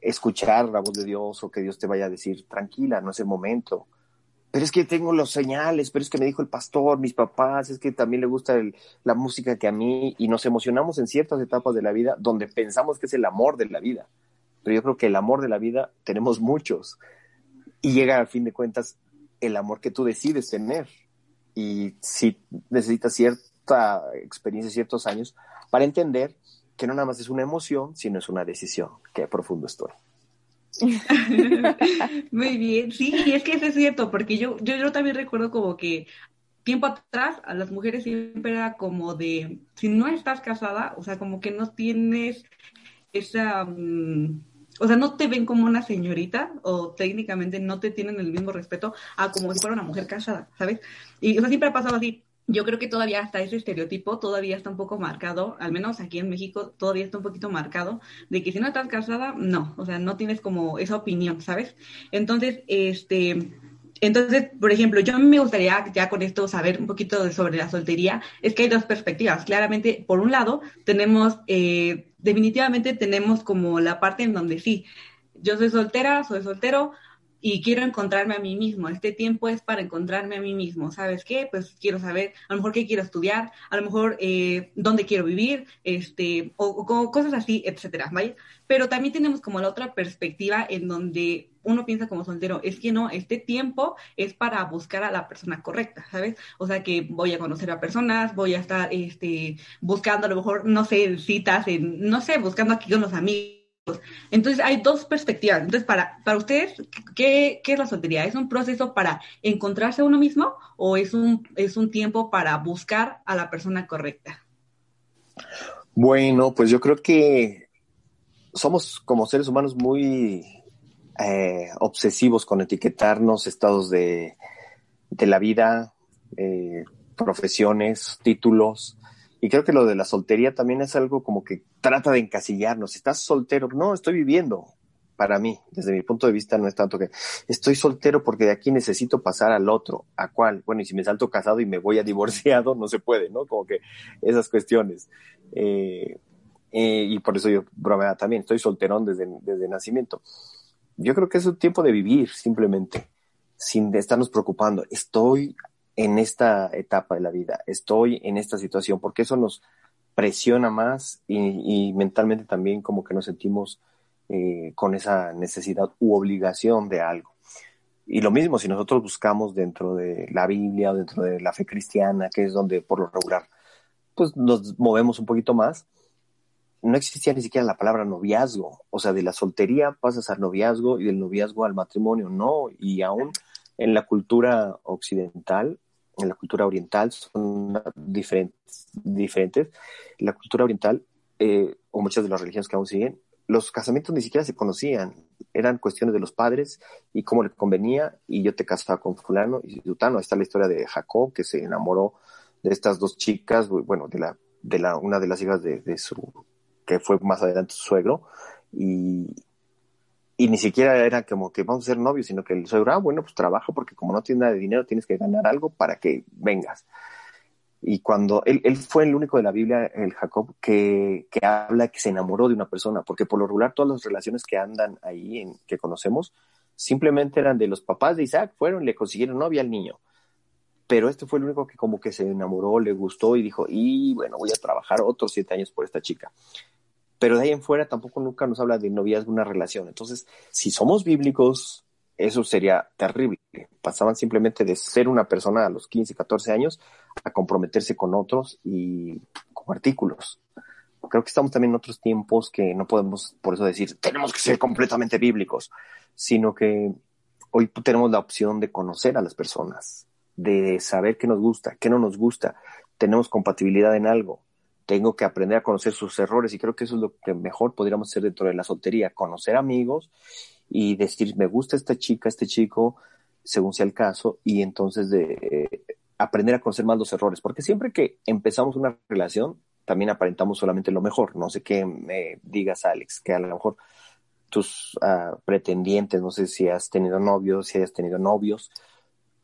Speaker 3: escuchar la voz de Dios o que Dios te vaya a decir, tranquila, no es el momento, pero es que tengo los señales, pero es que me dijo el pastor, mis papás, es que también le gusta la música que a mí, y nos emocionamos en ciertas etapas de la vida donde pensamos que es el amor de la vida. Pero yo creo que el amor de la vida tenemos muchos. Y llega al fin de cuentas el amor que tú decides tener. Y si necesitas cierta experiencia, ciertos años, para entender que no nada más es una emoción, sino es una decisión. Qué profundo estoy. [laughs]
Speaker 1: Muy bien, sí, y es que eso es cierto, porque yo, yo, yo también recuerdo como que tiempo atrás a las mujeres siempre era como de, si no estás casada, o sea, como que no tienes esa, mm, o sea, no te ven como una señorita o técnicamente no te tienen el mismo respeto a como si fuera una mujer casada, ¿sabes? Y o sea, siempre ha pasado así. Yo creo que todavía hasta ese estereotipo todavía está un poco marcado, al menos aquí en México todavía está un poquito marcado, de que si no estás casada, no, o sea, no tienes como esa opinión, ¿sabes? Entonces, este, entonces, por ejemplo, yo me gustaría ya con esto saber un poquito sobre la soltería. Es que hay dos perspectivas. Claramente, por un lado, tenemos, eh, definitivamente tenemos como la parte en donde sí, yo soy soltera, soy soltero, y quiero encontrarme a mí mismo. Este tiempo es para encontrarme a mí mismo. ¿Sabes qué? Pues quiero saber a lo mejor qué quiero estudiar, a lo mejor eh, dónde quiero vivir, este, o, cosas así, etcétera, ¿vale? Pero también tenemos como la otra perspectiva en donde uno piensa como soltero, es que no, este tiempo es para buscar a la persona correcta, ¿sabes? O sea que voy a conocer a personas, voy a estar este, buscando a lo mejor, no sé, citas, en, no sé, buscando aquí con los amigos entonces hay dos perspectivas. Entonces, para, para ustedes, ¿qué, ¿qué, es la soltería? ¿Es un proceso para encontrarse a uno mismo o es un, es un tiempo para buscar a la persona correcta?
Speaker 3: Bueno, pues yo creo que somos como seres humanos muy eh, obsesivos con etiquetarnos estados de, de la vida, eh, profesiones, títulos. Y creo que lo de la soltería también es algo como que trata de encasillarnos. ¿Estás soltero? No, estoy viviendo. Para mí, desde mi punto de vista, no es tanto que estoy soltero porque de aquí necesito pasar al otro. ¿A cuál? Bueno, y si me salto casado y me voy a [laughs] divorciado, no se puede, ¿no? Como que esas cuestiones. Eh, eh, y por eso yo bromeaba también, estoy solterón desde, desde nacimiento. Yo creo que es un tiempo de vivir, simplemente, sin estarnos preocupando. Estoy en esta etapa de la vida, estoy en esta situación, porque eso nos presiona más y, mentalmente también como que nos sentimos eh, con esa necesidad u obligación de algo. Y lo mismo si nosotros buscamos dentro de la Biblia o dentro de la fe cristiana, que es donde por lo regular pues nos movemos un poquito más, no existía ni siquiera la palabra noviazgo, o sea, de la soltería pasas al noviazgo y del noviazgo al matrimonio, no, y aún en la cultura occidental, en la cultura oriental, son diferentes. diferentes. La cultura oriental, eh, o muchas de las religiones que aún siguen, los casamientos ni siquiera se conocían, eran cuestiones de los padres y cómo le convenía, y yo te casaba con fulano y sutano. Está la historia de Jacob, que se enamoró de estas dos chicas, bueno, de la, de la, una de las hijas de, de su, que fue más adelante su suegro, y, y ni siquiera era como que vamos a ser novios, sino que el suegro, ah, bueno, pues trabaja porque como no tienes nada de dinero, tienes que ganar algo para que vengas. Y cuando él, él fue el único de la Biblia, el Jacob, que, que, habla que se enamoró de una persona, porque por lo regular todas las relaciones que andan ahí, en, que conocemos, simplemente eran de los papás de Isaac, fueron, le consiguieron novia al niño. Pero este fue el único que como que se enamoró, le gustó y dijo, y bueno, voy a trabajar otros siete años por esta chica pero de ahí en fuera tampoco nunca nos habla de noviazgo, una relación. Entonces, si somos bíblicos, eso sería terrible. Pasaban simplemente de ser una persona a los 15, 14 años a comprometerse con otros y con artículos. Creo que estamos también en otros tiempos que no podemos, por eso decir, tenemos que ser completamente bíblicos, sino que hoy tenemos la opción de conocer a las personas, de saber qué nos gusta, qué no nos gusta, tenemos compatibilidad en algo tengo que aprender a conocer sus errores y creo que eso es lo que mejor podríamos hacer dentro de la soltería, conocer amigos y decir, me gusta esta chica, este chico, según sea el caso, y entonces eh, aprender a conocer más los errores, porque siempre que empezamos una relación, también aparentamos solamente lo mejor. No sé qué me digas, Alex, que a lo mejor tus uh, pretendientes, no sé si has tenido novios, si hayas tenido novios,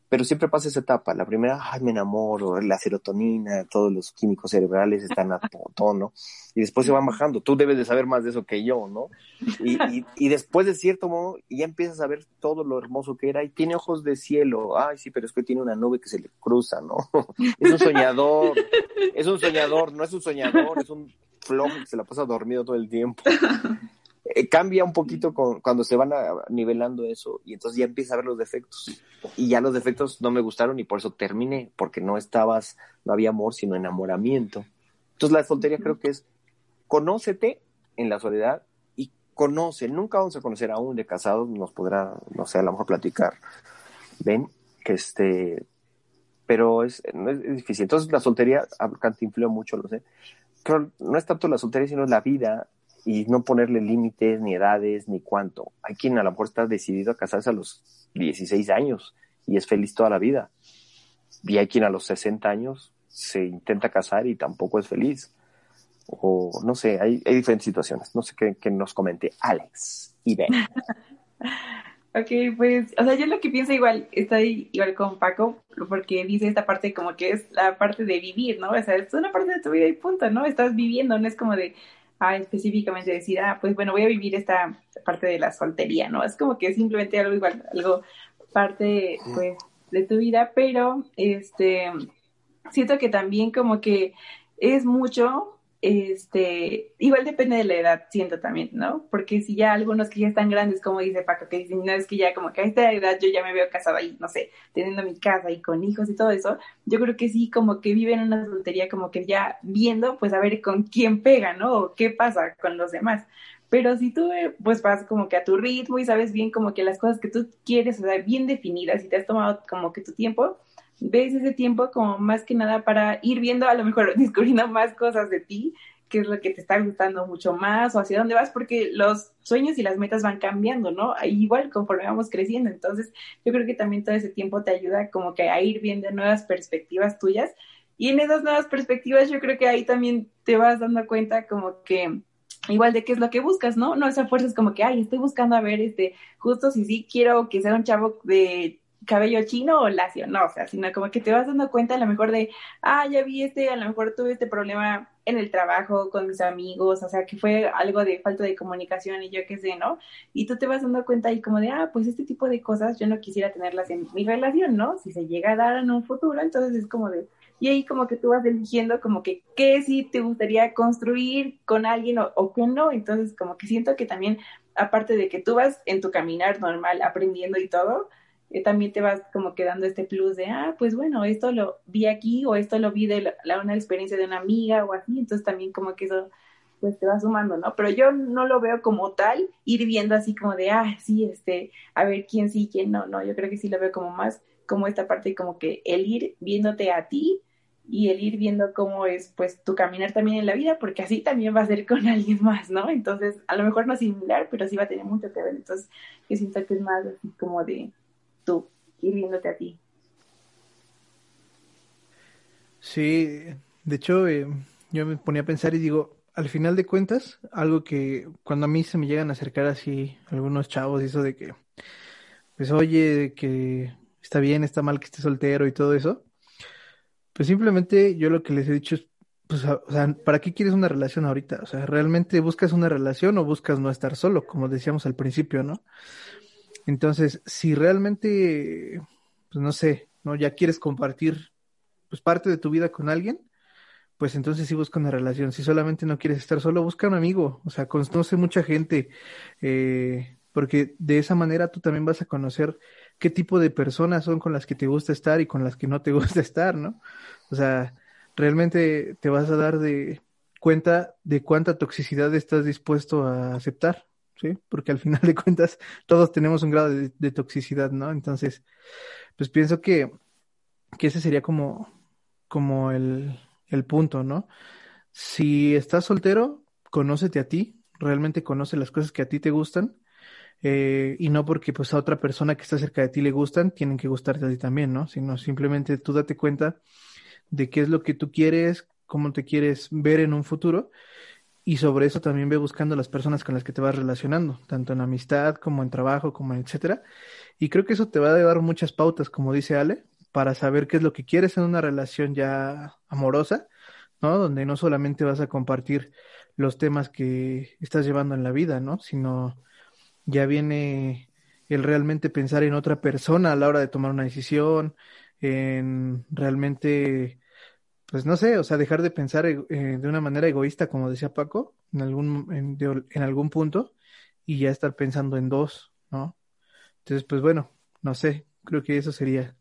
Speaker 3: pero siempre pasa esa etapa. La primera, ay, me enamoro, la serotonina, todos los químicos cerebrales están a [laughs] tono, y después se van bajando. Tú debes de saber más de eso que yo, ¿no? Y, y, y, después de cierto modo, ya empiezas a ver todo lo hermoso que era, y tiene ojos de cielo. Ay, sí, pero es que tiene una nube que se le cruza, ¿no? [laughs] Es un soñador, es un soñador, no es un soñador, es un flojo que se la pasa dormido todo el tiempo. [laughs] Eh, cambia un poquito con, cuando se van nivelando eso y entonces ya empieza a ver los defectos. Y ya los defectos no me gustaron y por eso terminé, porque no estabas, no había amor, sino enamoramiento. Entonces la soltería creo que es conócete en la soledad y conoce, nunca vamos a conocer aún de casados, nos podrá, no sé, a lo mejor platicar. Ven, que este, pero es, es, difícil. Entonces la soltería, influyó mucho, lo sé. Pero no es tanto la soltería, sino la vida y no ponerle límites, ni edades, ni cuánto. Hay quien a lo mejor está decidido a casarse a los 16 años y es feliz toda la vida. Y hay quien a los 60 años se intenta casar y tampoco es feliz. O no sé, hay, hay diferentes situaciones. No sé qué, nos comente Alex y Ben. [laughs]
Speaker 2: ok, pues, o sea, yo lo que pienso igual, estoy igual con Paco, porque dice esta parte como que es la parte de vivir, ¿no? O sea, es una parte de tu vida y punto, ¿no? Estás viviendo, no es como de, ah, específicamente decir, ah, pues bueno, voy a vivir esta parte de la soltería, ¿no? Es como que simplemente algo igual, algo parte, pues, de tu vida, pero, este, siento que también como que es mucho, este, igual depende de la edad, siento también, ¿no? Porque si ya algunos que ya están grandes, como dice Paco, que dicen, no, es que ya como que a esta edad yo ya me veo casada ahí, no sé, teniendo mi casa y con hijos y todo eso, yo creo que sí, como que viven una soltería como que ya viendo, pues a ver con quién pega, ¿no? O qué pasa con los demás. Pero si tú eh, pues vas como que a tu ritmo y sabes bien como que las cosas que tú quieres, o sea, bien definidas y te has tomado como que tu tiempo, ves ese tiempo como más que nada para ir viendo, a lo mejor [laughs] descubriendo más cosas de ti, qué es lo que te está gustando mucho más o hacia dónde vas, porque los sueños y las metas van cambiando, ¿no? Igual conforme vamos creciendo. Entonces, yo creo que también todo ese tiempo te ayuda como que a ir viendo nuevas perspectivas tuyas. Y en esas nuevas perspectivas, yo creo que ahí también te vas dando cuenta como que igual de qué es lo que buscas, ¿no? No esa fuerza es como que, ay, estoy buscando a ver, este, justo si sí quiero que sea un chavo de cabello chino o lacio, no, o sea, sino como que te vas dando cuenta a lo mejor de, ah, ya vi este, a lo mejor tuve este problema en el trabajo con mis amigos, o sea, que fue algo de falta de comunicación y yo qué sé, ¿no? Y tú te vas dando cuenta y como de, ah, pues este tipo de cosas yo no quisiera tenerlas en mi relación, ¿no? Si se llega a dar en un futuro, entonces es como de, y ahí como que tú vas eligiendo como que qué sí te gustaría construir con alguien o, o qué no, entonces como que siento que también, aparte de que tú vas en tu caminar normal aprendiendo y todo, también te vas como quedando este plus de, ah, pues bueno, esto lo vi aquí o esto lo vi de la, una experiencia de una amiga o así, entonces también como que eso pues te va sumando, ¿no? Pero yo no lo veo como tal, ir viendo así como de, ah, sí, este, a ver quién sí, quién no, no, yo creo que sí lo veo como más como esta parte como que el ir viéndote a ti y el ir viendo cómo es pues tu caminar también en la vida, porque así también va a ser con [laughs] alguien más, ¿no? Entonces, a lo mejor no similar, pero sí va a tener mucho que ver. Entonces, yo siento que es más así como de tú, viéndote a ti.
Speaker 4: Sí, de hecho, eh, yo me ponía a pensar y digo, al final de cuentas, algo que cuando a mí se me llegan a acercar así algunos chavos, eso de que, pues oye, que está bien, está mal que esté soltero y todo eso, pues simplemente yo lo que les he dicho es, pues, o sea, ¿para qué quieres una relación ahorita? O sea, ¿realmente buscas una relación o buscas no estar solo, como decíamos al principio, ¿no? Entonces, si realmente, pues no sé, ¿no? Ya quieres compartir, pues parte de tu vida con alguien, pues entonces sí busca una relación. Si solamente no quieres estar solo, busca un amigo, o sea, conoce mucha gente, eh, porque de esa manera tú también vas a conocer qué tipo de personas son con las que te gusta estar y con las que no te [laughs] gusta estar, ¿no? O sea, realmente te vas a dar de cuenta de cuánta toxicidad estás dispuesto a aceptar, ¿sí? Porque al final de cuentas todos tenemos un grado de, toxicidad, ¿no? Entonces, pues pienso que, que ese sería como, como el, el punto, ¿no? Si estás soltero, conócete a ti, realmente conoce las cosas que a ti te gustan eh, y no porque pues a otra persona que está cerca de ti le gustan, tienen que gustarte a ti también, ¿no? Sino simplemente tú date cuenta de qué es lo que tú quieres, cómo te quieres ver en un futuro y sobre eso también ve buscando las personas con las que te vas relacionando, tanto en amistad como en trabajo, como en etcétera. Y creo que eso te va a dar muchas pautas, como dice Ale, para saber qué es lo que quieres en una relación ya amorosa, ¿no? Donde no solamente vas a compartir los temas que estás llevando en la vida, ¿no? Sino ya viene el realmente pensar en otra persona a la hora de tomar una decisión, en realmente, pues no sé, o sea, dejar de pensar eh, de una manera egoísta, como decía Paco, en algún, en, algún punto, y ya estar pensando en dos, ¿no? Entonces, pues bueno, no sé, creo que eso sería.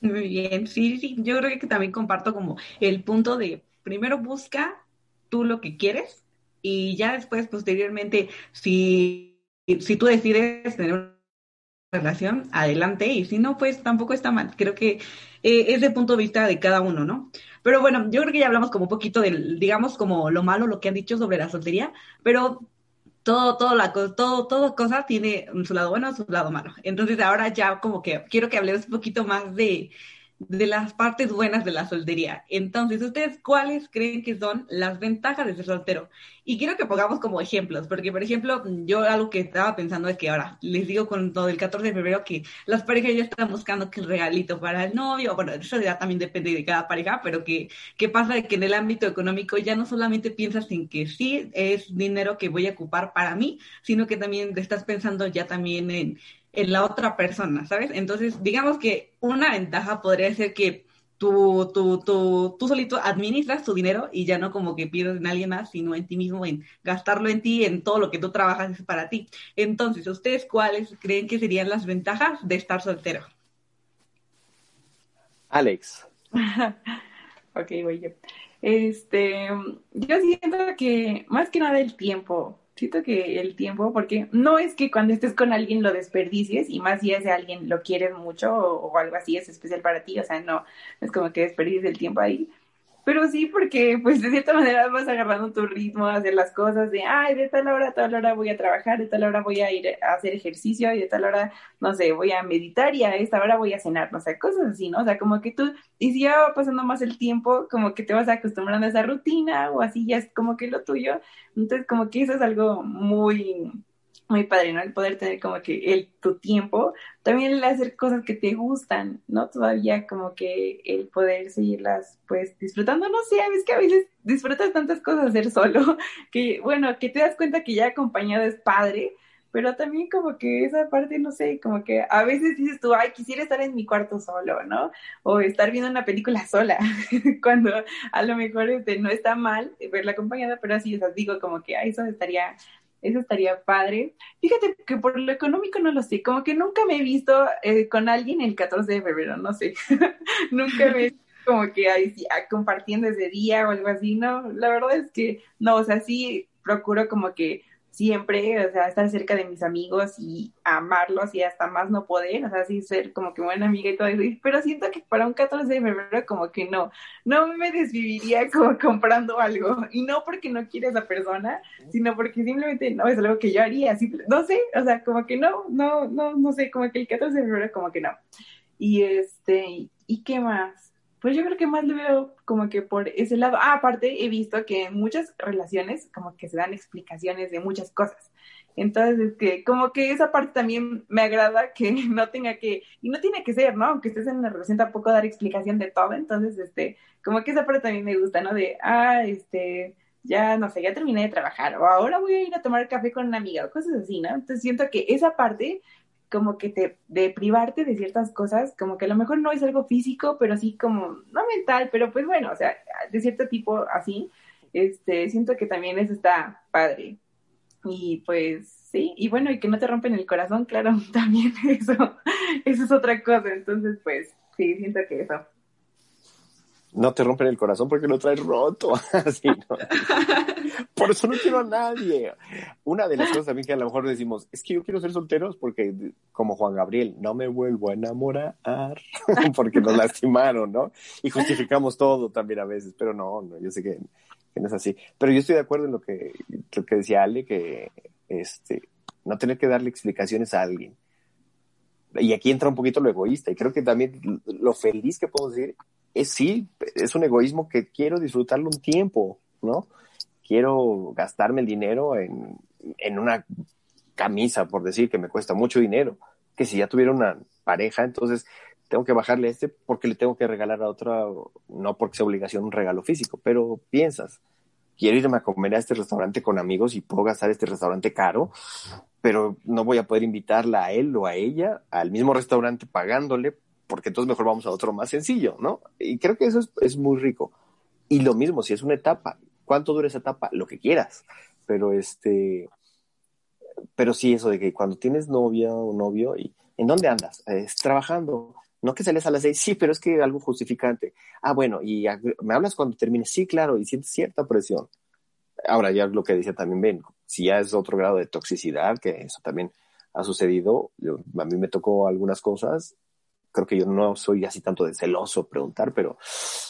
Speaker 1: Muy bien, sí, sí, yo creo que también comparto como el punto de primero busca tú lo que quieres y ya después, posteriormente, si, si tú decides tener relación, adelante, y si no, pues tampoco está mal. Creo que eh, es de punto de vista de cada uno, ¿no? Pero bueno, yo creo que ya hablamos como un poquito del, digamos, como lo malo, lo que han dicho sobre la soltería, pero todo, todo, la, todo, todo cosa tiene su lado bueno, su lado malo. Entonces ahora ya como que quiero que hablemos un poquito más de, de las partes buenas de la soltería. Entonces, ¿ustedes cuáles creen que son las ventajas de ser soltero? Y quiero que pongamos como ejemplos, porque, por ejemplo, yo algo que estaba pensando es que ahora les digo con todo el 14 de febrero que las parejas ya están buscando que regalito para el novio, bueno, eso ya también depende de cada pareja, pero que, ¿qué pasa de que en el ámbito económico ya no solamente piensas en que sí es dinero que voy a ocupar para mí, sino que también estás pensando ya también en en la otra persona, ¿sabes? Entonces, digamos que una ventaja podría ser que tú, tú, tú, tú solito administras tu dinero y ya no como que pides en alguien más, sino en ti mismo, en gastarlo en ti, en todo lo que tú trabajas es para ti. Entonces, ¿ustedes cuáles creen que serían las ventajas de estar soltero?
Speaker 3: Alex. [laughs]
Speaker 2: ok, voy yo. Este, yo siento que más que nada el tiempo siento que el tiempo, porque no es que cuando estés con alguien lo desperdicies, y más si ese alguien lo quieres mucho o, algo así es especial para ti, o sea, no, es como que desperdicies el tiempo ahí, pero sí porque pues de cierta manera vas agarrando tu ritmo hacer las cosas de, ay, de tal hora a tal hora voy a trabajar, de tal hora voy a ir a hacer ejercicio y de tal hora, no sé, voy a meditar y a esta hora voy a cenar, no sé, cosas así, ¿no? O sea, como que tú, y si ya va pasando más el tiempo, como que te vas acostumbrando a esa rutina o así ya es como que lo tuyo, entonces como que eso es algo muy muy padre, ¿no? El poder tener como que el, tu tiempo, también el hacer cosas que te gustan, ¿no? Todavía como que el poder seguirlas, pues, disfrutando, no sé, es que a veces disfrutas tantas cosas hacer solo, [laughs] que, bueno, que te das cuenta que ya acompañado es padre, pero también como que esa parte, no sé, como que a veces dices tú, ay, quisiera estar en mi cuarto solo, ¿no? O estar viendo una película sola, [laughs] cuando a lo mejor este, no está mal verla acompañada, pero así, o sea, digo como que, ay, eso estaría eso estaría padre. Fíjate que por lo económico no lo sé, como que nunca me he visto eh, con alguien el 14 de febrero, no sé. [laughs] nunca me he visto como que ahí ah, compartiendo ese día o algo así, no. La verdad es que no, o sea, sí procuro como que siempre, o sea, estar cerca de mis amigos y amarlos y hasta más no poder, o sea, sí ser como que buena amiga y todo eso, pero siento que para un 14 de febrero como que no, no me desviviría [laughs] como comprando algo, y no porque no quiera esa persona, sino porque simplemente no es algo que yo haría, no sé, o sea, como que no, no, no, no sé, como que el 14 de febrero como que no. Y este, ¿y qué más? Pues yo creo que más lo veo como que por ese lado. Ah, aparte he visto que en muchas relaciones como que se dan explicaciones de muchas cosas. Entonces, que como que esa parte también me agrada que [laughs] no tenga que, y no tiene que ser, ¿no? Aunque estés en una relación tampoco dar explicación de todo. Entonces, este, como que esa parte también me gusta, ¿no? De, ah, este, ya, no sé, ya terminé de trabajar, o ahora voy a ir a tomar café con una amiga, o cosas así, ¿no? Entonces siento que esa parte como que te, de privarte de ciertas cosas, como que a lo mejor no es algo físico, pero sí como, no mental, pero pues bueno, o sea, de cierto tipo así, este, siento que también eso está padre. Y pues sí, y bueno, y que no te rompen el corazón, claro, [laughs] también eso, eso es otra cosa, entonces pues sí, siento que eso
Speaker 3: no te rompen el corazón porque lo traes roto. [laughs] Así, ¿no? [laughs] Por eso no quiero a nadie. Una de las cosas también que a lo mejor decimos, es que yo quiero ser solteros porque, como Juan Gabriel, no me vuelvo a enamorar [laughs] porque nos lastimaron, ¿no? Y justificamos todo también a veces, pero no, no yo sé que, no es así. Pero yo estoy de acuerdo en lo que, lo que decía Ale, que este, no tener que darle explicaciones a alguien. Y aquí entra un poquito lo egoísta, y creo que también lo feliz que puedo decir es sí, es un egoísmo que quiero disfrutarlo un tiempo, ¿no? Quiero gastarme el dinero en, en una camisa, por decir, que me cuesta mucho dinero, que si ya tuviera una pareja, entonces tengo que bajarle este porque le tengo que regalar a otra, no porque sea obligación un regalo físico, pero piensas, quiero irme a comer a este restaurante con amigos y puedo gastar este restaurante caro, pero no voy a poder invitarla a él o a ella al mismo restaurante pagándole porque entonces mejor vamos a otro más sencillo, ¿no? Y creo que eso es, muy rico. Y lo mismo, si es una etapa, ¿cuánto dura esa etapa? Lo que quieras. Pero este, pero sí eso de que cuando tienes novia o novio y ¿en dónde andas? Es trabajando. No que sales a las seis, sí, pero es que algo justificante. Ah, bueno, y me hablas cuando termines, sí, claro, y sientes cierta presión. Ahora ya lo que decía también Ben, si ya es otro grado de toxicidad, que eso también ha sucedido, a mí me tocó algunas cosas, creo que yo no soy así tanto de celoso preguntar, pero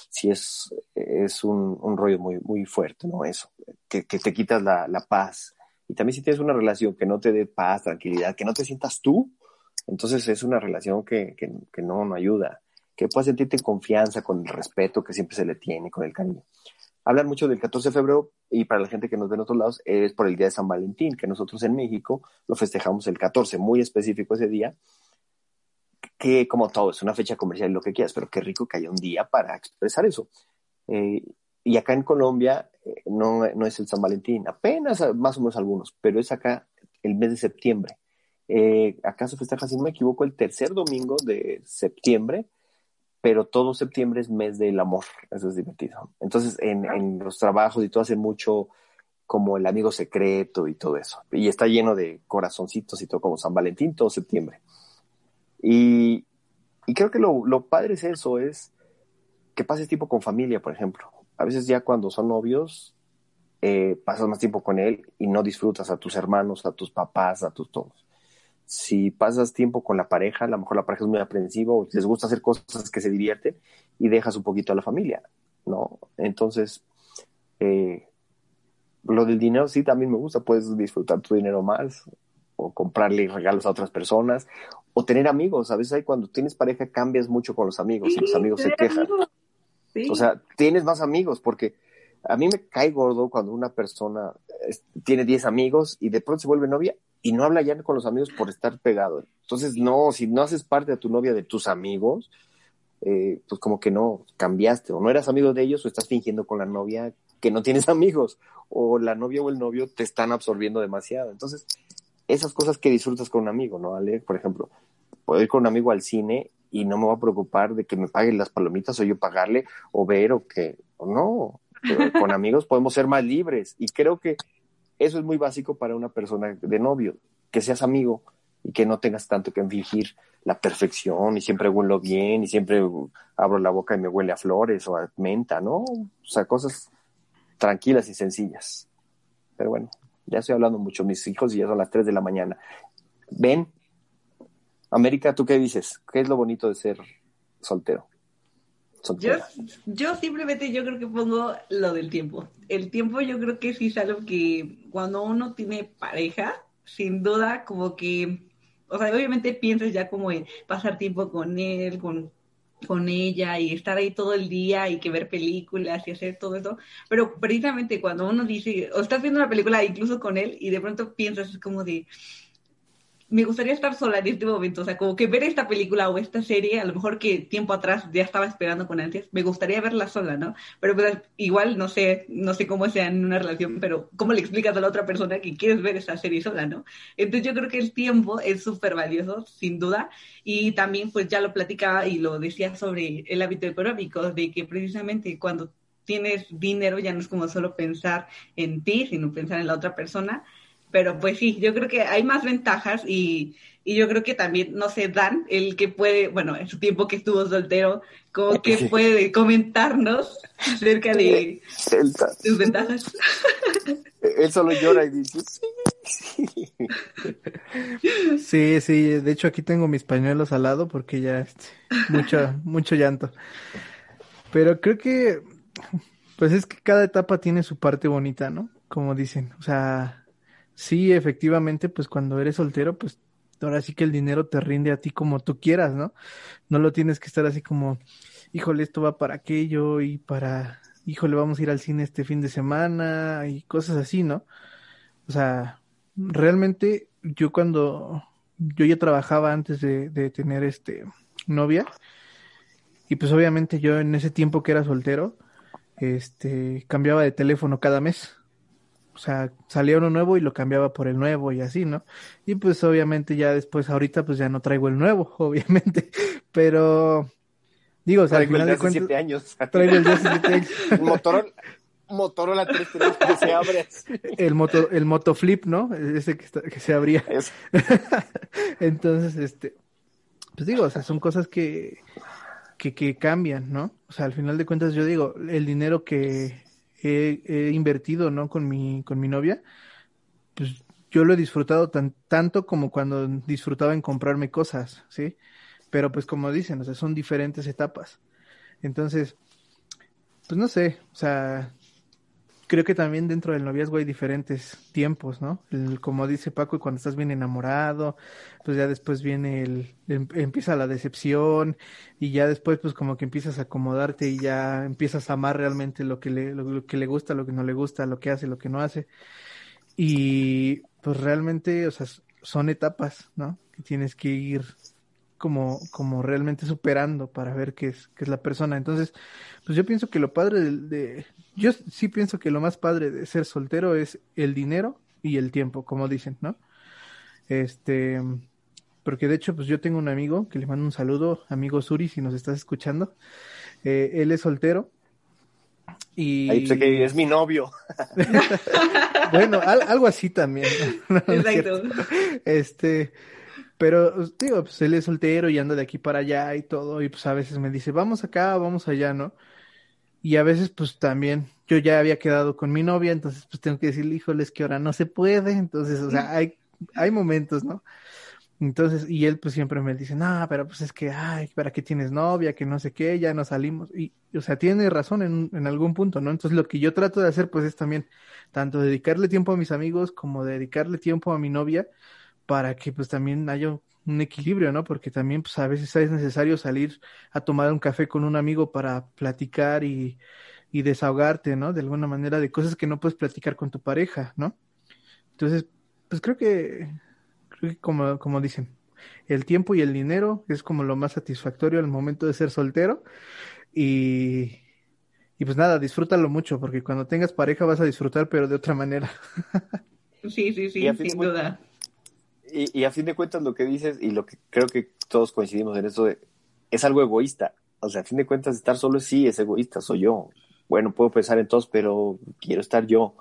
Speaker 3: sí es, es un, un rollo muy, muy fuerte, ¿no? Eso, que, que te quitas la, la, paz. Y también si tienes una relación que no te dé paz, tranquilidad, que no te sientas tú, entonces es una relación que, que, que no, no ayuda. Que puedas sentirte en confianza con el respeto que siempre se le tiene, con el cariño hablan mucho del 14 de febrero y para la gente que nos ve en otros lados es por el día de San Valentín, que nosotros en México lo festejamos el 14, muy específico ese día, que como todo es una fecha comercial y lo que quieras, pero qué rico que haya un día para expresar eso. Eh, y acá en Colombia eh, no, no, es el San Valentín, apenas más o menos algunos, pero es acá el mes de septiembre. Eh, acá se festeja, si no me equivoco, el tercer domingo de septiembre pero todo septiembre es mes del amor, eso es divertido. Entonces, en, en, los trabajos y todo hacen mucho como el amigo secreto y todo eso. Y está lleno de corazoncitos y todo como San Valentín, todo septiembre. Y, y creo que lo, lo, padre es eso, es que pases tiempo con familia, por ejemplo. A veces ya cuando son novios, eh, pasas más tiempo con él y no disfrutas a tus hermanos, a tus papás, a tus todos si pasas tiempo con la pareja, a lo mejor la pareja es muy aprensiva o les gusta hacer cosas que se divierten y dejas un poquito a la familia, ¿no? Entonces, eh, lo del dinero sí también me gusta, puedes disfrutar tu dinero más o comprarle regalos a otras personas o tener amigos. A veces hay cuando tienes pareja cambias mucho con los amigos y los amigos se quejan. O sea, tienes más amigos porque a mí me cae gordo cuando una persona tiene 10 amigos y de pronto se vuelve novia y no habla ya con los amigos por estar pegado. Entonces, no, si no haces parte de tu novia de tus amigos, eh, pues como que no cambiaste, o no eras amigo de ellos, o estás fingiendo con la novia que no tienes [laughs] amigos, o la novia o el novio te están absorbiendo demasiado. Entonces, esas cosas que disfrutas con un amigo, ¿no? Ale, por ejemplo, puedo ir con un amigo al cine y no me voy a preocupar de que me paguen las palomitas o yo pagarle, o ver, o que, o no. [laughs] con amigos podemos ser más libres, y creo que eso es muy básico para una persona de novio, que seas amigo y que no tengas tanto que fingir la perfección y siempre huelo bien y siempre abro la boca y me huele a flores o a menta, ¿no? O sea, cosas tranquilas y sencillas. Pero bueno, ya estoy hablando mucho, mis hijos y ya son las 3 de la mañana. Ven, América, ¿tú qué dices? ¿Qué es lo bonito de ser soltero?
Speaker 1: Yo, yo simplemente yo creo que pongo lo del tiempo. El tiempo yo creo que sí es algo que cuando uno tiene pareja, sin duda como que, o sea, obviamente piensas ya como en pasar tiempo con él, con, con ella y estar ahí todo el día y que ver películas y hacer todo eso, pero precisamente cuando uno dice, o estás viendo una película incluso con él y de pronto piensas es como de, me gustaría estar sola en este momento, o sea, como que ver esta película o esta serie, a lo mejor que tiempo atrás ya estaba esperando con antes, me gustaría verla sola, ¿no? Pero pues, igual no sé, no sé cómo sea en una relación, pero ¿cómo le explicas a la otra persona que quieres ver esa serie sola, ¿no? Entonces yo creo que el tiempo es súper valioso, sin duda, y también pues ya lo platicaba y lo decía sobre el hábito económico, de que precisamente cuando tienes dinero ya no es como solo pensar en ti, sino pensar en la otra persona, pero pues sí, yo creo que hay más ventajas y, y yo creo que también, no sé, Dan, el que puede, bueno, en su tiempo que estuvo soltero, como que puede comentarnos acerca de sus ventajas. [laughs]
Speaker 3: Él solo llora y dice,
Speaker 4: sí, [laughs] sí. Sí, de hecho aquí tengo mis pañuelos al lado porque ya, este, mucho, [laughs] mucho llanto. Pero creo que, pues es que cada etapa tiene su parte bonita, ¿no? Como dicen, o sea, sí, efectivamente, pues cuando eres soltero, pues ahora sí que el dinero te rinde a ti como tú quieras, ¿no? No lo tienes que estar así como, híjole, esto va para aquello y para, híjole, vamos a ir al cine este fin de semana y cosas así, ¿no? O sea, realmente yo cuando, yo ya trabajaba antes de, de tener este novia y pues obviamente yo en ese tiempo que era soltero, este, cambiaba de teléfono cada mes o sea, salía uno nuevo y lo cambiaba por el nuevo y así, ¿no? Y pues obviamente ya después, ahorita pues ya no traigo el nuevo, [laughs] obviamente, pero digo, o sea,
Speaker 3: traigo
Speaker 4: al final
Speaker 3: el
Speaker 4: de cuentas,
Speaker 3: años. [laughs]
Speaker 4: traigo el de hace siete años. [laughs]
Speaker 3: Motorola, Motorola 33 que se abre.
Speaker 4: el moto, el motoflip, ¿no? Ese que, está, que se abría.
Speaker 3: Es-
Speaker 4: Entonces, este, pues digo, o sea, son cosas que, que, que cambian, ¿no? O sea, al final de cuentas yo digo, el dinero que he, invertido, ¿no? Con mi, con mi novia, pues yo lo he disfrutado tan, tanto como cuando disfrutaba en comprarme cosas, ¿sí? Pero pues como dicen, o sea, son diferentes etapas. Entonces, pues no sé, o sea, creo que también dentro del noviazgo hay diferentes tiempos, ¿no? como dice Paco, cuando estás bien enamorado, pues ya después viene el, em, empieza la decepción y ya después pues como que empiezas a acomodarte y ya empiezas a amar realmente lo que le, lo, que le gusta, lo que no le gusta, lo que hace, lo que no hace. Y pues realmente, o sea, son etapas, ¿no? Que tienes que ir como, como realmente superando para ver qué es, qué es la persona. Entonces, pues yo pienso que lo padre de, yo sí pienso que lo más padre de ser soltero es el dinero y el tiempo, como dicen, ¿no? Este, porque de hecho, pues yo tengo un amigo que le mando un saludo, amigo Suri, si nos estás escuchando. Eh, él es soltero. Y...
Speaker 3: Ahí sé que es mi novio. [laughs]
Speaker 4: bueno, algo así también. [laughs] Exacto. este, pero, pues, digo, pues él es soltero y anda de aquí para allá y todo, y pues a veces me dice, vamos acá, vamos allá, ¿no? Y a veces, pues también, yo ya había quedado con mi novia, entonces pues tengo que decirle, híjoles, que ahora no se puede, entonces, o sea, hay, hay momentos, ¿no? Entonces, y él pues siempre me dice, no, pero pues es que, ay, ¿para qué tienes novia? Que no sé qué, ya no salimos. Y, o sea, tiene razón en, en algún punto, ¿no? Entonces, lo que yo trato de hacer, pues es también, tanto dedicarle tiempo a mis amigos como dedicarle tiempo a mi novia, para que pues también haya un equilibrio, ¿no? Porque también pues a veces es necesario salir a tomar un café con un amigo para platicar y, y desahogarte, ¿no? De alguna manera de cosas que no puedes platicar con tu pareja, ¿no? Entonces, pues creo que, creo que como, como dicen, el tiempo y el dinero es como lo más satisfactorio al momento de ser soltero y, y pues nada, disfrútalo mucho porque cuando tengas pareja vas a disfrutar pero de otra manera. [laughs]
Speaker 1: Sí, sí, sí, sin duda.
Speaker 3: Y, a fin de cuentas lo que dices y lo que creo que todos coincidimos en eso es algo egoísta. O sea, a fin de cuentas estar solo sí es egoísta, soy yo. Bueno, puedo pensar en todos, pero quiero estar yo.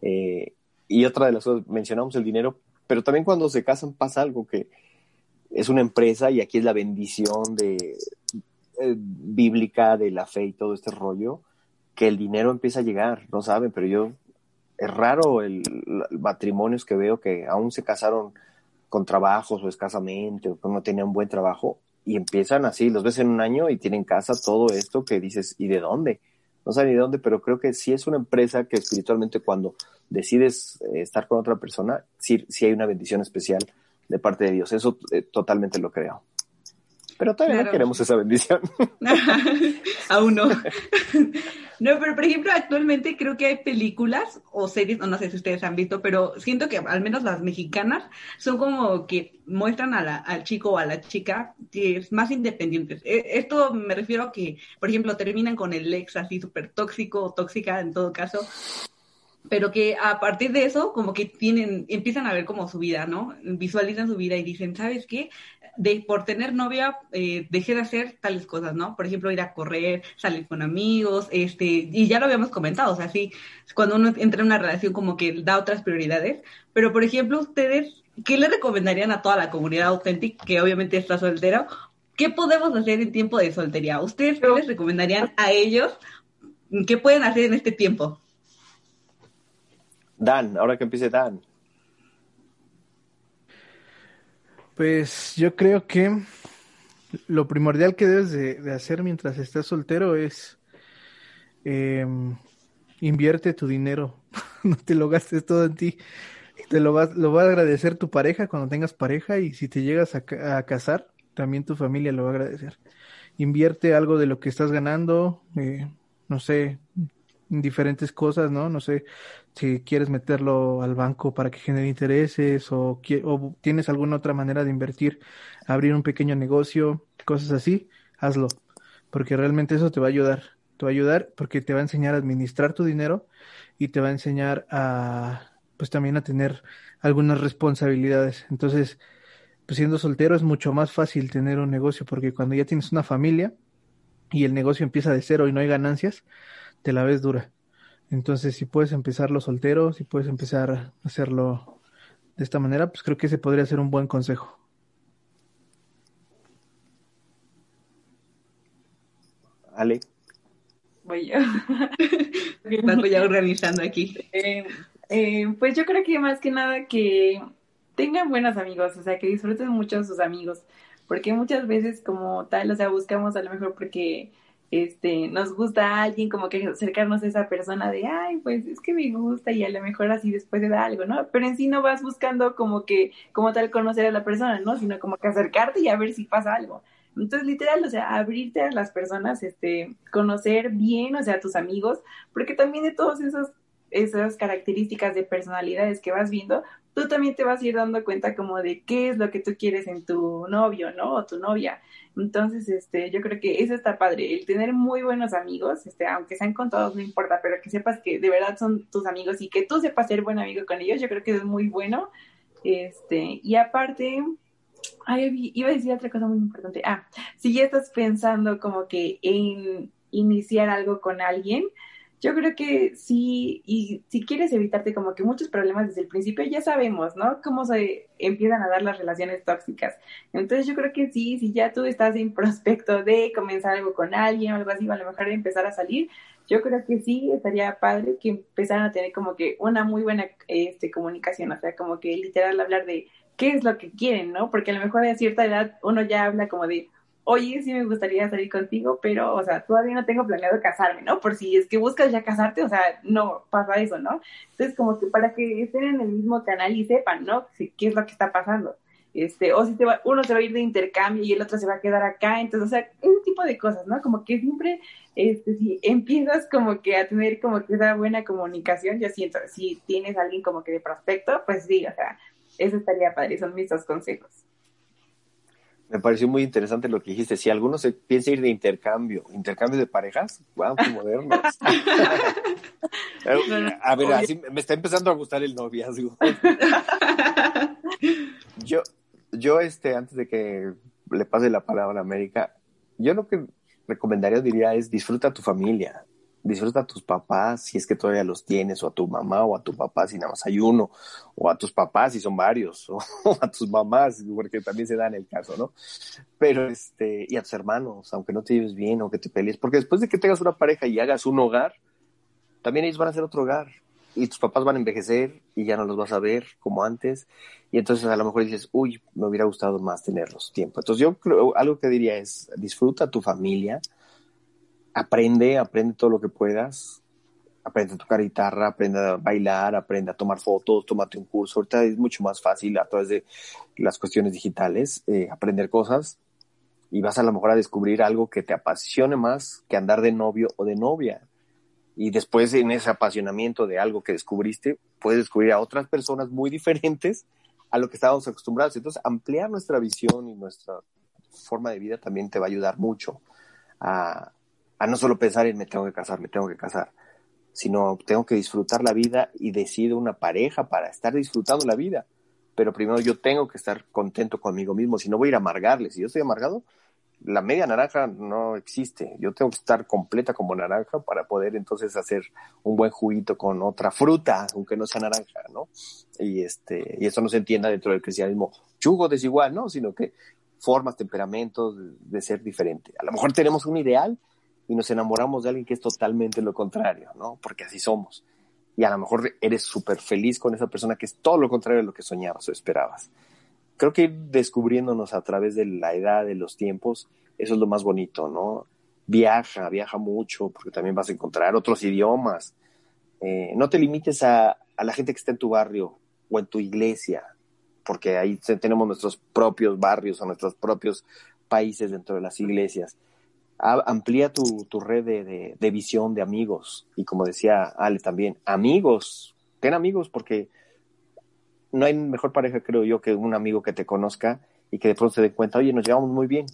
Speaker 3: Eh, y otra de las cosas, mencionamos el dinero, pero también cuando se casan pasa algo que es una empresa y aquí es la bendición de eh, bíblica de la fe y todo este rollo, que el dinero empieza a llegar, no saben, pero yo es raro el, el matrimonios que veo que aún se casaron con trabajos o escasamente, o que no tenían un buen trabajo, y empiezan así, los ves en un año y tienen casa, todo esto que dices, ¿y de dónde? No sé ni de dónde, pero creo que sí es una empresa que espiritualmente cuando decides eh, estar con otra persona, sí, sí hay una bendición especial de parte de Dios. Eso eh, totalmente lo creo. Pero todavía no queremos esa bendición. [laughs]
Speaker 1: Aún no. No, pero por ejemplo, actualmente creo que hay películas o series, no, sé si ustedes han visto, pero siento que al menos las mexicanas son como que muestran a la, al chico o a la chica que es más independientes. E, esto me refiero a que, por ejemplo, terminan con el ex así súper tóxico o tóxica en todo caso, pero que a partir de eso como que tienen, empiezan a ver como su vida, ¿no? Visualizan su vida y dicen, ¿sabes qué? De por tener novia eh, dejé de hacer tales cosas, ¿no? Por ejemplo, ir a correr, salir con amigos, este, y ya lo habíamos comentado, o sea, sí, cuando uno entra en una relación como que da otras prioridades, pero por ejemplo, ustedes, ¿qué le recomendarían a toda la comunidad auténtica que obviamente está soltera? ¿Qué podemos hacer en tiempo de soltería? ¿Ustedes qué les recomendarían a ellos? ¿Qué pueden hacer en este tiempo?
Speaker 3: Dan, ahora que empiece Dan.
Speaker 4: Pues yo creo que lo primordial que debes de, hacer mientras estés soltero es em, invierte tu dinero, [laughs] no te lo gastes todo en ti. Te lo, vas, lo va a agradecer tu pareja cuando tengas pareja y si te llegas a, a casar, también tu familia lo va a agradecer. Invierte algo de lo que estás ganando, eh, no sé, diferentes cosas, ¿no? No sé si quieres meterlo al banco para que genere intereses o, tienes alguna otra manera de invertir, abrir un pequeño negocio, cosas así, hazlo, porque realmente eso te va a ayudar, te va a ayudar porque te va a enseñar a administrar tu dinero y te va a enseñar a, pues también a tener algunas responsabilidades. Entonces, pues siendo soltero es mucho más fácil tener un negocio porque cuando ya tienes una familia y el negocio empieza de cero y no hay ganancias, te la ves dura. Entonces, si puedes empezarlo soltero, si puedes empezar a hacerlo de esta manera, pues creo que ese podría ser un buen consejo.
Speaker 3: Ale.
Speaker 2: Voy yo. [laughs]
Speaker 1: Vas ya organizando aquí.
Speaker 2: Eh, eh, pues yo creo que más que nada que tengan buenos amigos, o sea, que disfruten mucho de sus amigos, porque muchas veces como tal, o sea, buscamos a lo mejor porque este, nos gusta a alguien, como que acercarnos a esa persona de, ay, pues es que me gusta y a lo mejor así después de da algo, ¿no? Pero en sí no vas buscando como que, como tal, conocer a la persona, ¿no? Sino como que acercarte y a ver si pasa algo. Entonces, literal, o sea, abrirte a las personas, este, conocer bien, o sea, a tus amigos, porque también de todos esos esas características de personalidades que vas viendo, tú también te vas a ir dando cuenta como de qué es lo que tú quieres en tu novio, ¿no? O tu novia. Entonces, este, yo creo que eso está padre, el tener muy buenos amigos, este, aunque sean contados, no importa, pero que sepas que de verdad son tus amigos y que tú sepas ser buen amigo con ellos, yo creo que es muy bueno. Este, y aparte, ay, iba a decir otra cosa muy importante. Ah, si ya estás pensando como que en iniciar algo con alguien, yo creo que sí, y si quieres evitarte como que muchos problemas desde el principio, ya sabemos, ¿no? Cómo se empiezan a dar las relaciones tóxicas. Entonces yo creo que sí, si ya tú estás en [laughs] prospecto de comenzar algo con alguien o algo así, o a lo mejor empezar a salir, yo creo que sí estaría padre que empezaran a tener como que una muy buena este, comunicación, o sea, como que literal hablar de qué es lo que quieren, ¿no? Porque a lo mejor a cierta edad uno ya habla como de, oye, sí me gustaría salir contigo, pero, o sea, todavía no tengo planeado casarme, ¿no? Por si es que buscas ya casarte, o sea, no pasa eso, ¿no? Entonces, como que para que estén en el mismo canal y sepan, ¿no? qué es lo que está pasando. Este, o si te va, uno se va a ir de intercambio y el otro se va a quedar acá, entonces, o sea, ese tipo de cosas, ¿no? Como que siempre, este, si empiezas como que a tener como que esa buena comunicación, yo siento, si tienes alguien como que de prospecto, pues sí, o sea, eso estaría padre, son mis dos consejos.
Speaker 3: Me pareció muy interesante lo que dijiste. Si alguno se piensa ir de intercambio, intercambio de parejas, wow, qué modernos. [laughs] a ver, así me está empezando a gustar el noviazgo. [laughs] yo, yo, este, antes de que le pase la palabra a América, yo lo que recomendaría, diría, es disfruta tu familia disfruta a tus papás si es que todavía los tienes, o a tu mamá o a tu papá si nada más hay uno, o a tus papás si son varios, [laughs] o, a tus mamás, porque también se da en el caso, ¿no? Pero este, y a tus hermanos, aunque no te lleves bien o que te pelees, porque después de que tengas una pareja y hagas un hogar, también ellos van a hacer otro hogar. Y tus papás van a envejecer y ya no los vas a ver como antes. Y entonces a lo mejor dices, uy, me hubiera gustado más tenerlos tiempo. Entonces yo creo, algo que diría es, disfruta tu familia, aprende, aprende todo lo que puedas. Aprende a tocar guitarra, aprende a bailar, aprende a tomar fotos, tómate un curso. Ahorita es mucho más fácil a través de las cuestiones digitales eh, aprender cosas y vas a lo mejor a descubrir algo que te apasione más que andar de novio o de novia. Y después en ese apasionamiento de algo que descubriste, puedes descubrir a otras personas muy diferentes a lo que estábamos acostumbrados. Entonces, ampliar nuestra visión y nuestra forma de vida también te va a ayudar mucho a, a no solo pensar en me tengo que casar, me tengo que casar, sino tengo que disfrutar la vida y decido una pareja para estar disfrutando la vida. Pero primero yo tengo que estar contento conmigo mismo, si no voy a ir a amargarle. Si yo estoy amargado, la media naranja no existe. Yo tengo que estar completa como naranja para poder entonces hacer un buen juguito con otra fruta, aunque no sea naranja, ¿no? Y este, y eso no se entienda dentro del cristianismo jugo desigual, ¿no? Sino que formas, temperamentos de ser diferente. A lo mejor tenemos un ideal y nos enamoramos de alguien que es totalmente lo contrario, ¿no? Porque así somos. Y a lo mejor eres súper feliz con esa persona que es todo lo contrario de lo que soñabas o esperabas. Creo que ir descubriéndonos a través de la edad, de los tiempos, eso es lo más bonito, ¿no? Viaja, viaja mucho, porque también vas a encontrar otros idiomas. Eh, no te limites a, a la gente que está en tu barrio o en tu iglesia, porque ahí tenemos nuestros propios barrios o nuestros propios países dentro de las iglesias amplía tu, tu red de, de, visión de amigos. Y como decía Ale también, amigos, ten amigos porque no hay mejor pareja, creo yo, que un amigo que te conozca y que de pronto se dé cuenta, oye, nos llevamos muy bien.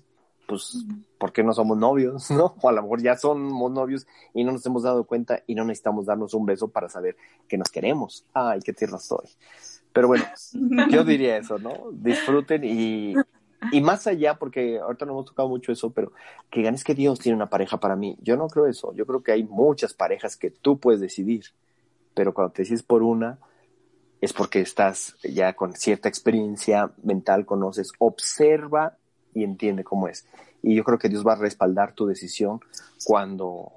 Speaker 3: Pues, ¿por qué no somos novios? [laughs] ¿No? O a lo mejor ya somos novios y no nos hemos dado cuenta y no necesitamos darnos un beso para saber que nos queremos. Ay, qué tierra soy. Pero bueno, [laughs] yo diría eso, ¿no? Disfruten y, [laughs] y más allá, porque ahorita no hemos tocado mucho eso, pero que ganes que Dios tiene una pareja para mí. Yo no creo eso. Yo creo que hay muchas parejas que tú puedes decidir. Pero cuando te decides por una, es porque estás ya con cierta experiencia mental, conoces, observa y entiende cómo es. Y yo creo que Dios va a respaldar tu decisión cuando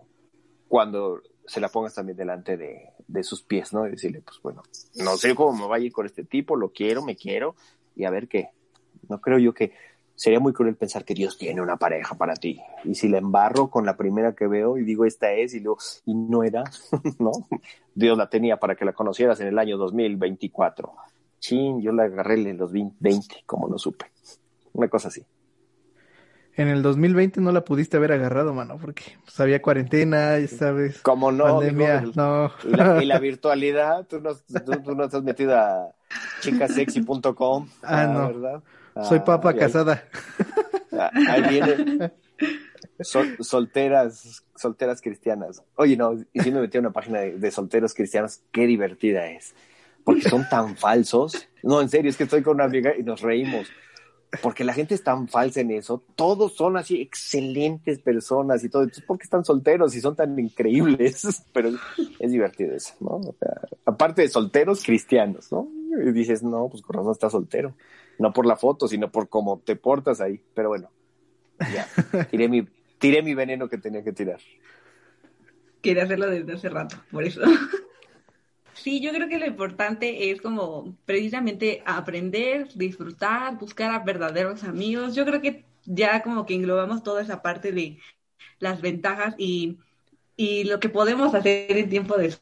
Speaker 3: cuando se la pongas también delante de, de sus pies, ¿no? Y decirle, pues bueno, no sé cómo me vaya a ir con este tipo, lo quiero, me quiero, y a ver qué. No creo yo que sería muy cruel pensar que Dios tiene una pareja para ti. Y si la embarro con la primera que veo y digo esta es y, luego, y no era, [laughs] ¿no? Dios la tenía para que la conocieras en el año 2024. Chin, yo la agarré en los 20, como no supe. Una cosa así.
Speaker 4: En el 2020 no la pudiste haber agarrado, mano, porque pues, había cuarentena, ya sabes.
Speaker 3: Como no,
Speaker 4: pandemia, no.
Speaker 3: Y la, virtualidad, tú no, tú, no estás metido a chicasexy.com.
Speaker 4: Ah, no. ¿verdad? Soy ah, papa casada.
Speaker 3: Ah, ahí, viene. [laughs] solteras, solteras cristianas. Oye, no, y si me metí a una página de, de solteros cristianos, qué divertida es. Porque son tan falsos. No, en serio, es que estoy con una amiga y nos reímos porque la gente es tan falsa en eso, todos son así excelentes personas y todo, entonces ¿por qué están solteros y son tan increíbles? [laughs] Pero es divertido eso, ¿no? O sea, aparte de solteros cristianos, ¿no? Y dices, no, pues con razón estás soltero, no por la foto, sino por cómo te portas ahí, pero bueno, ya, tiré mi, tiré mi veneno que tenía que tirar.
Speaker 1: Quería hacerlo desde hace rato, por eso. Sí, yo creo que lo importante es como precisamente aprender, disfrutar, buscar a verdaderos amigos. Yo creo que ya como que englobamos toda esa parte de las ventajas y, y lo que podemos hacer en tiempo de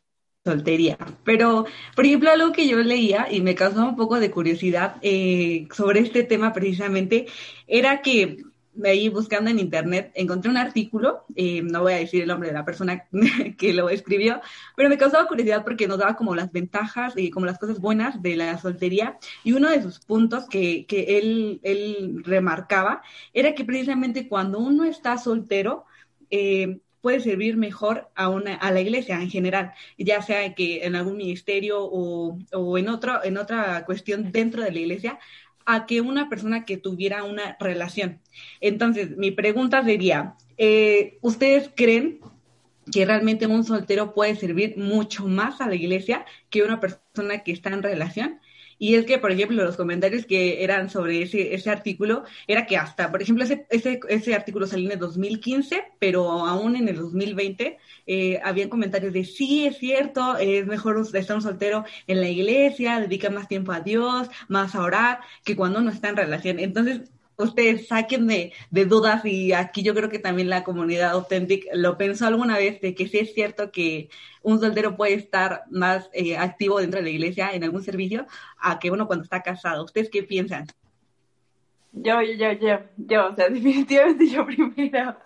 Speaker 1: soltería. Pero, por ejemplo, algo que yo leía y me causó un poco de curiosidad eh, sobre este tema precisamente era que ahí buscando en internet, encontré un artículo, eh, no voy a decir el nombre de la persona [laughs] que lo escribió, pero me causaba curiosidad porque nos daba como las ventajas y como las cosas buenas de la soltería. Y uno de sus puntos que, que él, él remarcaba era que precisamente cuando uno está soltero, eh, puede servir mejor a, una, a la iglesia en general, ya sea que en algún ministerio o, o en, otro, en otra cuestión dentro de la iglesia, a que una persona que tuviera una relación. Entonces, mi pregunta sería, eh, ¿ustedes creen que realmente un soltero puede servir mucho más a la iglesia que una persona que está en relación? Y es que, por ejemplo, los comentarios que eran sobre ese, ese artículo era que hasta, por ejemplo, ese, ese, ese artículo salió en el 2015, pero aún en el 2020 eh, habían comentarios de sí, es cierto, es mejor estar un soltero en la iglesia, dedica más tiempo a Dios, más a orar, que cuando uno está en relación. Entonces, ustedes saquen de, dudas y aquí yo creo que también la comunidad Authentic lo pensó alguna vez de que sí es cierto que un soltero puede estar más eh, activo dentro de la iglesia en algún servicio a que uno cuando está casado. ¿Ustedes qué piensan?
Speaker 2: Yo, yo, yo, yo, o sea, [laughs] definitivamente yo primero.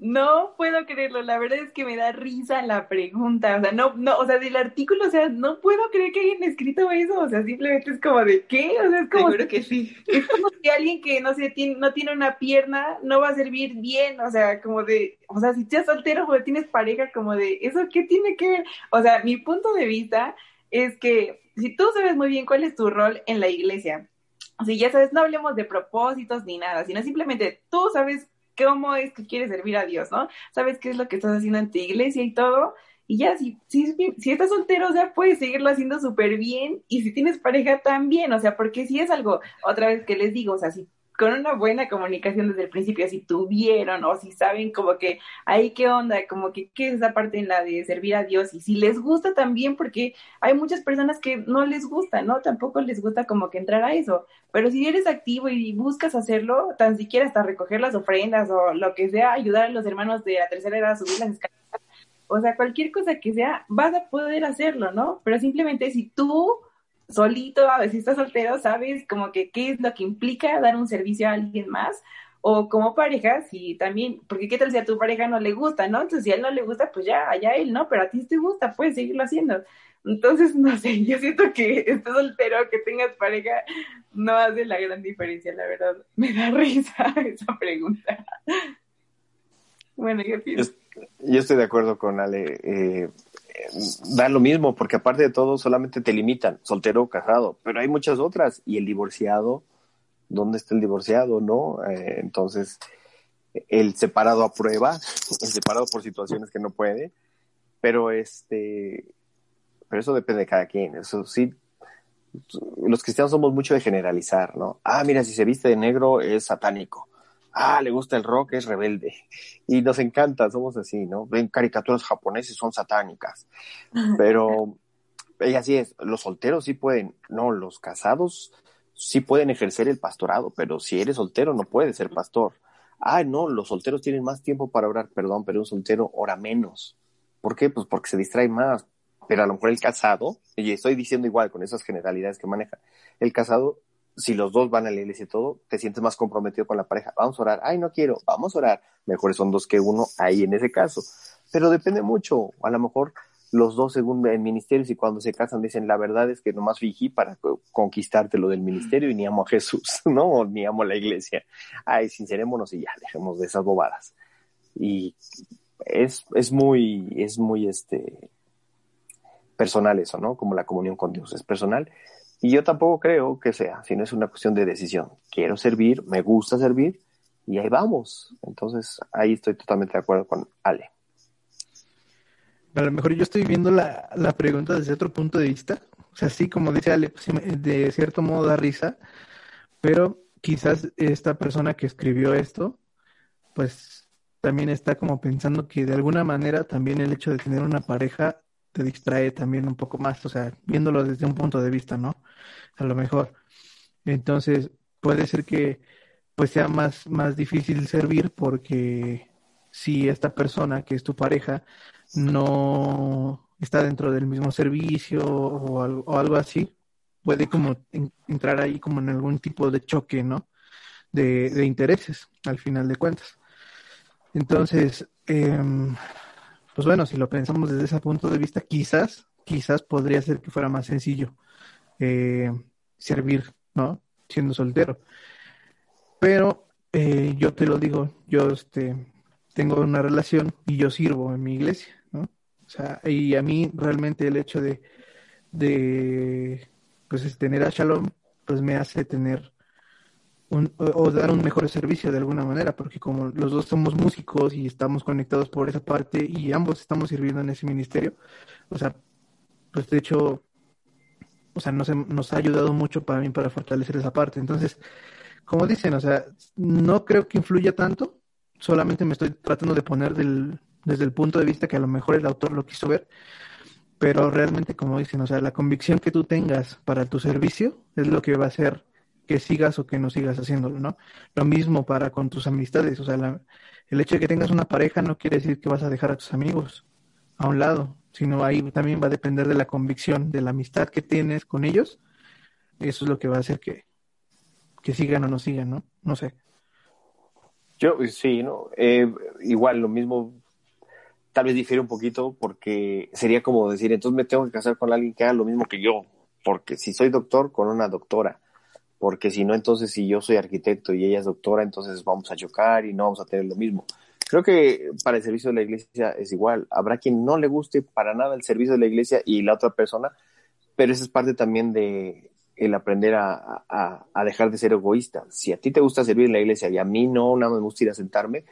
Speaker 2: No puedo creerlo, la verdad es que me da risa la pregunta, o sea, no, no, o sea, del artículo, o sea, no puedo creer que hayan escrito eso, o sea, simplemente es como de qué, o sea, es como
Speaker 1: Seguro que sí.
Speaker 2: Es como si alguien que no sé, tiene, no tiene una pierna no va a servir bien, o sea, como de, o sea, si estás soltero o tienes pareja, como de, ¿eso qué tiene que ver? O sea, mi punto de vista es que si tú sabes muy bien cuál es tu rol en la iglesia, o sea, ya sabes, no hablemos de propósitos ni nada, sino simplemente tú sabes cómo es que quieres servir a Dios, ¿no? Sabes qué es lo que estás haciendo en tu iglesia y todo. Y ya, si, si, si estás soltero, o sea, puedes seguirlo haciendo súper bien. Y si tienes pareja, también. O sea, porque si es algo, otra vez que les digo, o sea, si con una buena comunicación desde el principio, si tuvieron o si saben como que ahí qué onda, como que qué es esa parte en la de servir a Dios y si les gusta también, porque hay muchas personas que no les gusta, ¿no? Tampoco les gusta como que entrar a eso, pero si eres activo y buscas hacerlo, tan siquiera hasta recoger las ofrendas o lo que sea, ayudar a los hermanos de la tercera edad a subir las escaleras, o sea, cualquier cosa que sea, vas a poder hacerlo, ¿no? Pero simplemente si tú solito, a veces estás soltero, sabes como que qué es lo que implica dar un servicio a alguien más, o como pareja, si también, porque qué tal si a tu pareja no le gusta, ¿no? Entonces, si a él no le gusta, pues ya, allá él, ¿no? Pero a ti te gusta, puedes seguirlo haciendo. Entonces, [laughs] no sé, yo siento que estés soltero, que tengas pareja, no hace la gran diferencia, la verdad. Me da [laughs] risa esa pregunta. Bueno, ¿qué piensas?
Speaker 3: Yo estoy de acuerdo con Ale. Eh, da lo mismo, porque aparte de todo solamente te limitan, soltero casado, pero hay muchas otras. Y el divorciado, ¿dónde está el divorciado? ¿No? Eh, entonces, el separado a prueba, el separado por situaciones que no puede, pero este, pero eso depende de cada quien. Eso sí, los cristianos somos mucho de generalizar, ¿no? Ah, mira, si se viste de negro es satánico. Ah, le gusta el rock, es rebelde. Y nos encanta, somos así, ¿no? Ven caricaturas japoneses, son satánicas. Pero, y así es, los solteros sí pueden, no, los casados sí pueden ejercer el pastorado, pero si eres soltero no puedes ser pastor. Ah, no, los solteros tienen más tiempo para orar, perdón, pero un soltero ora menos. ¿Por qué? Pues porque se distrae más. Pero a lo mejor el casado, y estoy diciendo igual con esas generalidades que maneja, el casado si los dos van a la iglesia y todo, te sientes más comprometido con la pareja. Vamos a orar. Ay, no quiero. Vamos a orar. Mejores son dos que uno ahí en ese caso. Pero depende mucho. A lo mejor los dos según el ministerio y cuando se casan dicen la verdad es que nomás fingí para conquistarte lo del ministerio y ni amo a Jesús, [laughs] ¿no? ni amo a la iglesia. Ay, sincerémonos y ya, dejemos de esas bobadas. Y es, es muy, es muy este personal eso, ¿no? Como la comunión con Dios es personal y yo tampoco creo que sea, sino es una cuestión de decisión. Quiero servir, me gusta servir y ahí vamos. Entonces ahí estoy totalmente de acuerdo con Ale.
Speaker 4: A lo mejor yo estoy viendo la, la pregunta desde otro punto de vista. O sea, sí, como dice Ale, pues, de cierto modo da risa, pero quizás esta persona que escribió esto, pues también está como pensando que de alguna manera también el hecho de tener una pareja te distrae también un poco más, o sea, viéndolo desde un punto de vista, ¿no? A lo mejor. Entonces, puede ser que pues sea más, más difícil servir porque si esta persona que es tu pareja no está dentro del mismo servicio o algo, así, puede como entrar ahí como en algún tipo de choque, ¿no? De, intereses, al final de cuentas. Entonces, eh, pues bueno, si lo pensamos desde ese punto de vista, quizás, quizás podría ser que fuera más sencillo eh, servir, ¿no? Siendo soltero. Pero eh, yo te lo digo, yo este, tengo una relación y yo sirvo en mi iglesia, ¿no? O sea, y a mí realmente el hecho de, de pues, tener a Shalom, pues me hace tener o, dar un mejor servicio de alguna manera, porque como los dos somos músicos y estamos conectados por esa parte y ambos estamos sirviendo en ese ministerio, o sea, pues de hecho, o sea, nos, nos ha ayudado mucho para mí para fortalecer esa parte. Entonces, como dicen, o sea, no creo que influya tanto, solamente me estoy tratando de poner del, desde el punto de vista que a lo mejor el autor lo quiso ver, pero realmente, como dicen, o sea, la convicción que tú tengas para tu servicio es lo que va a ser que sigas o que no sigas haciéndolo, ¿no? Lo mismo para con tus amistades, o sea, el hecho de que tengas una pareja no quiere decir que vas a dejar a tus amigos a un lado, sino ahí también va a depender de la convicción, de la amistad que tienes con ellos, eso es lo que va a hacer que, que sigan o no sigan, ¿no? No sé.
Speaker 3: Yo sí, ¿no? Eh, igual lo mismo, tal vez difiere un poquito porque sería como decir, entonces me tengo que casar con alguien que haga lo mismo que yo, porque si soy doctor, con una doctora porque si no, entonces si yo soy arquitecto y ella es doctora, entonces vamos a chocar y no vamos a tener lo mismo. Creo que para el servicio de la iglesia es igual. Habrá quien no le guste para nada el servicio de la iglesia y la otra persona, pero eso es parte también de el aprender a, a, dejar de ser egoísta. Si a ti te gusta servir en la iglesia y a mí no, nada me gusta ir a sentarme,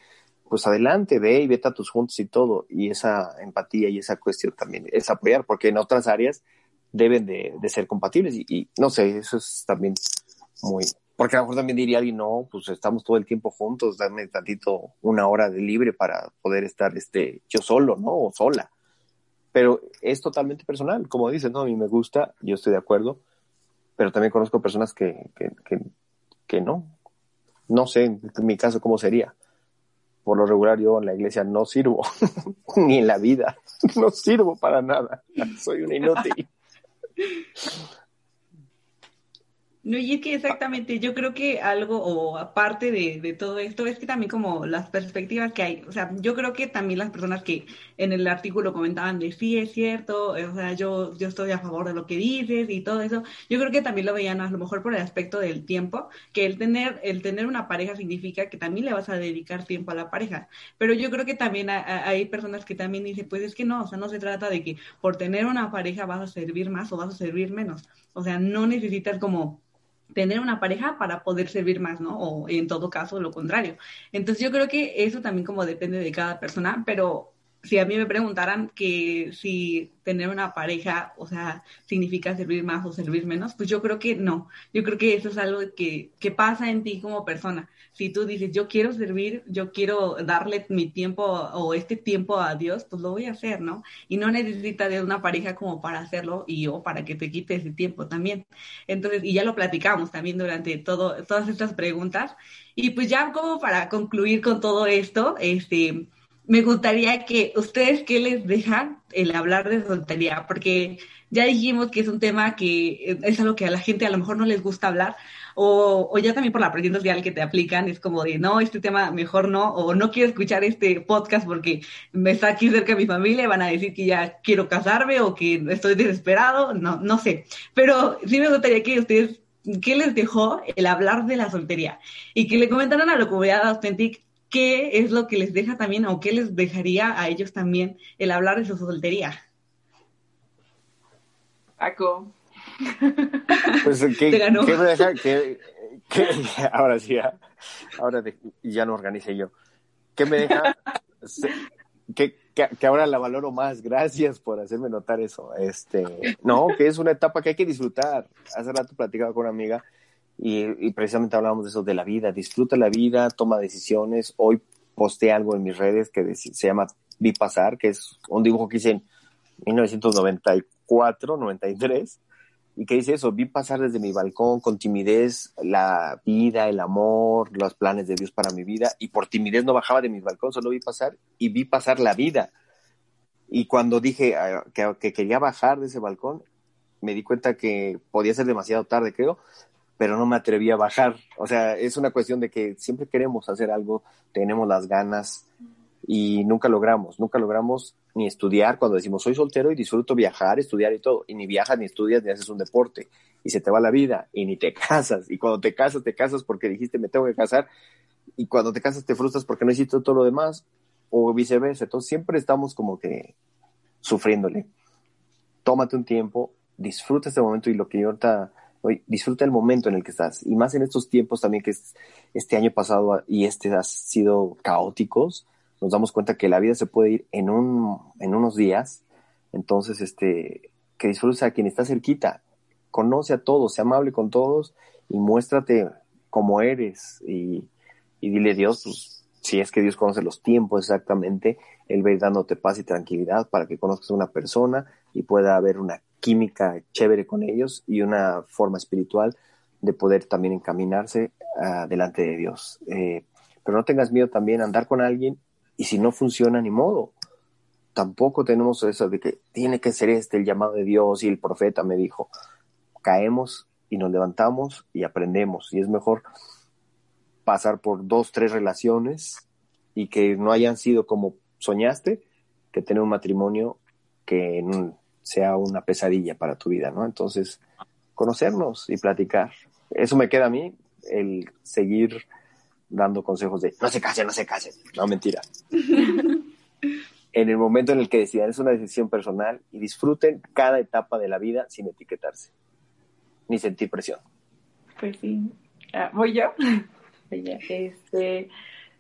Speaker 3: pues adelante, ve y vete a tus juntos y todo. Y esa empatía y esa cuestión también es apoyar, porque en otras áreas deben de, de ser compatibles y, y, no sé, eso es también muy, porque a lo mejor también diría alguien, no, pues estamos todo el tiempo juntos, dame tantito una hora de libre para poder estar este, yo solo, ¿no? O sola. Pero es totalmente personal, como dices, ¿no? A mí me gusta, yo estoy de acuerdo, pero también conozco personas que, que, que, que no. No sé en mi caso cómo sería. Por lo regular yo en la iglesia no sirvo, [laughs] ni en la vida, [laughs] no sirvo para nada, soy un inútil. [laughs]
Speaker 1: No, y es que exactamente, yo creo que algo, o aparte de, de, todo esto, es que también como las perspectivas que hay, o sea, yo creo que también las personas que en el artículo comentaban de sí, es cierto, o sea, yo, yo estoy a favor de lo que dices y todo eso, yo creo que también lo veían a lo mejor por el aspecto del tiempo, que el tener, el tener una pareja significa que también le vas a dedicar tiempo a la pareja, pero yo creo que también hay personas que también dicen, pues es que no, o sea, no se trata de que por tener una pareja vas a servir más o vas a servir menos, o sea, no necesitas como tener una pareja para poder servir más, ¿no? O en todo caso lo contrario. Entonces yo creo que eso también como depende de cada persona, pero si a mí me preguntaran que si tener una pareja, o sea, significa servir más o servir menos, pues yo creo que no. Yo creo que eso es algo que, que pasa en ti como persona. Si tú dices, yo quiero servir, yo quiero darle mi tiempo o este tiempo a Dios, pues lo voy a hacer, ¿no? Y no necesita de una pareja como para hacerlo y yo para que te quite ese tiempo también. Entonces, y ya lo platicamos también durante todo, todas estas preguntas. Y pues ya como para concluir con todo esto, este, me gustaría que ustedes, ¿qué les dejan el hablar de soltería? Porque ya dijimos que es un tema que es algo que a la gente a lo mejor no les gusta hablar, o, o ya también por la presión social que te aplican, es como de, no, este tema mejor no, o no quiero escuchar este podcast porque me está aquí cerca de mi familia y van a decir que ya quiero casarme o que estoy desesperado, no, no sé. Pero sí me gustaría que ustedes, ¿qué les dejó el hablar de la soltería? Y que le comentaran a la comunidad Authentic ¿qué es lo que les deja también o qué les dejaría a ellos también el hablar de su soltería?
Speaker 2: Paco. [laughs]
Speaker 3: Pues, ¿qué, ¿qué me deja? ¿Qué, [laughs] ahora sí, ahora ya no organicé yo. ¿Qué me deja? que, que, ahora la valoro más. Gracias por hacerme notar eso. Este, no, que es una etapa que hay que disfrutar. Hace rato platicaba con una amiga y, precisamente hablábamos de eso, de la vida. Disfruta la vida, toma decisiones. Hoy posté algo en mis redes que se llama Vi Pasar, que es un dibujo que hice en 1994, 93, y que dice eso, vi pasar desde mi balcón con timidez la vida, el amor, los planes de Dios para mi vida, y por timidez no bajaba de mi balcón, solo vi pasar y vi pasar la vida. Y cuando dije ah, que, que quería bajar de ese balcón, me di cuenta que podía ser demasiado tarde, creo, pero no me atreví a bajar. O sea, es una cuestión de que siempre queremos hacer algo, tenemos las ganas y nunca logramos, nunca logramos ni estudiar cuando decimos soy soltero y disfruto viajar, estudiar y todo, y ni viajas, ni estudias, ni haces un deporte, y se te va la vida, y ni te [laughs] casas, y cuando te casas, te casas porque dijiste me tengo que casar, y cuando te casas te frustras porque no hiciste todo lo demás, o viceversa, entonces siempre estamos como que sufriéndole. Tómate un tiempo, disfruta este momento y lo que yo ahorita Hoy, disfruta el momento en el que estás. Y más en estos tiempos también que este año pasado y este ha sido caóticos, nos damos cuenta que la vida se puede ir en, un, en unos días. Entonces, este, que disfrutes a quien está cerquita. Conoce a todos, sea amable con todos y muéstrate como eres. Y, y dile Dios, pues, si es que Dios conoce los tiempos exactamente, Él va a ir dándote paz y tranquilidad para que conozcas a una persona y pueda haber una química chévere con ellos y una forma espiritual de poder también encaminarse uh, delante de Dios. Eh, pero no tengas miedo también a andar con alguien y si no funciona, ni modo. Tampoco tenemos eso de que tiene que ser este el llamado de Dios y el profeta me dijo. Caemos y nos levantamos y aprendemos. Y es mejor pasar por dos, tres relaciones y que no hayan sido como soñaste, que tener un matrimonio que sea una pesadilla para tu vida, ¿no? Entonces, conocernos y platicar. Eso me queda a mí, el seguir dando consejos de no se casen, no se casen. No, mentira. [laughs] en el momento en el que decidan, es una decisión personal y disfruten cada etapa de la vida sin etiquetarse, ni sentir presión.
Speaker 2: Pues sí. Ah, ¿Voy yo? [laughs] este,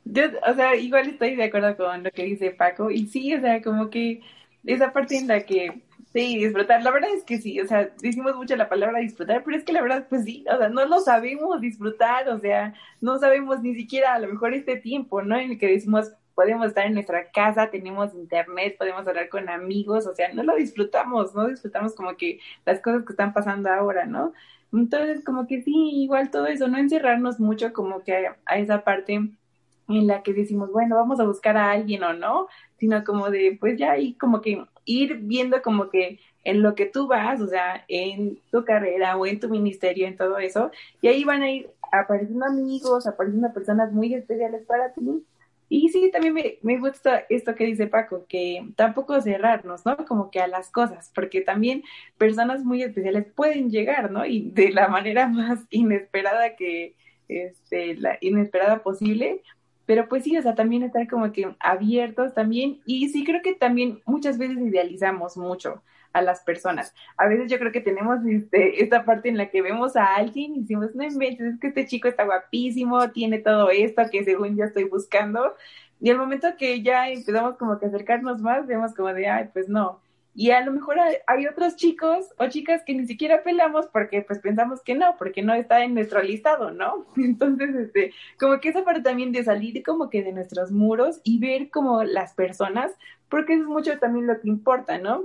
Speaker 2: yo, o sea, igual estoy de acuerdo con lo que dice Paco y sí, o sea, como que esa parte en la que Sí, disfrutar. La verdad es que sí, o sea, decimos mucho la palabra disfrutar, pero es que la verdad, pues sí, o sea, no lo sabemos disfrutar, o sea, no sabemos ni siquiera a lo mejor este tiempo, ¿no? En el que decimos, podemos estar en nuestra casa, tenemos internet, podemos hablar con amigos, o sea, no lo disfrutamos, no disfrutamos como que las cosas que están pasando ahora, ¿no? Entonces, como que sí, igual todo eso, no encerrarnos mucho como que a, esa parte en la que decimos, bueno, vamos a buscar a alguien o no, sino como de, pues ya ahí como que ir viendo como que en lo que tú vas, o sea, en tu carrera o en tu ministerio, en todo eso, y ahí van a ir apareciendo amigos, apareciendo personas muy especiales para ti. Y sí, también me, me gusta esto que dice Paco, que tampoco cerrarnos, ¿no? Como que a las cosas, porque también personas muy especiales pueden llegar, ¿no? Y de la manera [laughs] más inesperada que, este, la inesperada posible, pero pues sí, o sea, también estar como que abiertos también. Y sí creo que también muchas veces idealizamos mucho a las personas. A veces yo creo que tenemos este, esta parte en la que vemos a alguien y decimos, no inventes, es que este chico está guapísimo, tiene todo esto que según yo estoy buscando, Y al momento que ya empezamos como que acercarnos más, vemos como de, ay, pues no. Y a lo mejor hay, otros chicos o chicas que ni siquiera pelamos porque pues pensamos que no, porque no está en nuestro listado, ¿no? [laughs] Entonces, este, como que esa parte también de salir como que de nuestros muros y ver como las personas, porque eso es mucho también lo que importa, ¿no?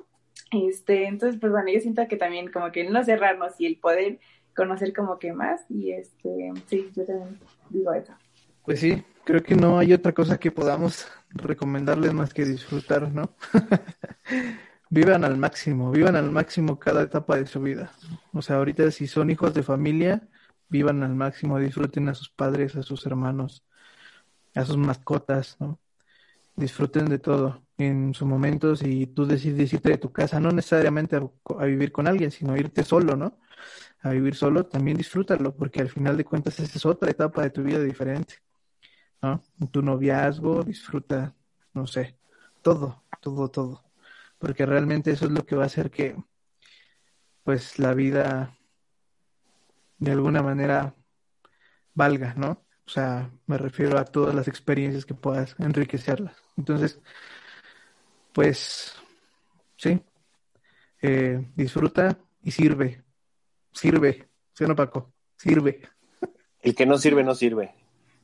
Speaker 2: Este, entonces, pues bueno, yo siento que también como que no cerrarnos y el poder conocer como que más y este, sí, yo también digo eso.
Speaker 4: Pues sí, creo que no hay otra cosa que podamos recomendarles más que disfrutar, ¿no? [laughs] vivan al máximo, vivan al máximo cada etapa de su vida. O sea, ahorita si son hijos de familia, vivan al máximo, disfruten a sus padres, a sus hermanos, a sus mascotas, ¿no? Disfruten de todo en su momento. Si tú decides irte de tu casa, no necesariamente a, vivir con alguien, sino irte solo, ¿no? A vivir solo, también disfrútalo, porque al final de cuentas esa es otra etapa de tu vida diferente, ¿no? Tu noviazgo, disfruta, no sé, todo, todo, todo porque realmente eso es lo que va a hacer que pues la vida de alguna manera valga, ¿no? O sea, me refiero a todas las experiencias que puedas enriquecerlas. Entonces, pues, sí, eh, disfruta y sirve, sirve, ¿sí no, Paco? Sirve.
Speaker 3: El que no sirve, no sirve.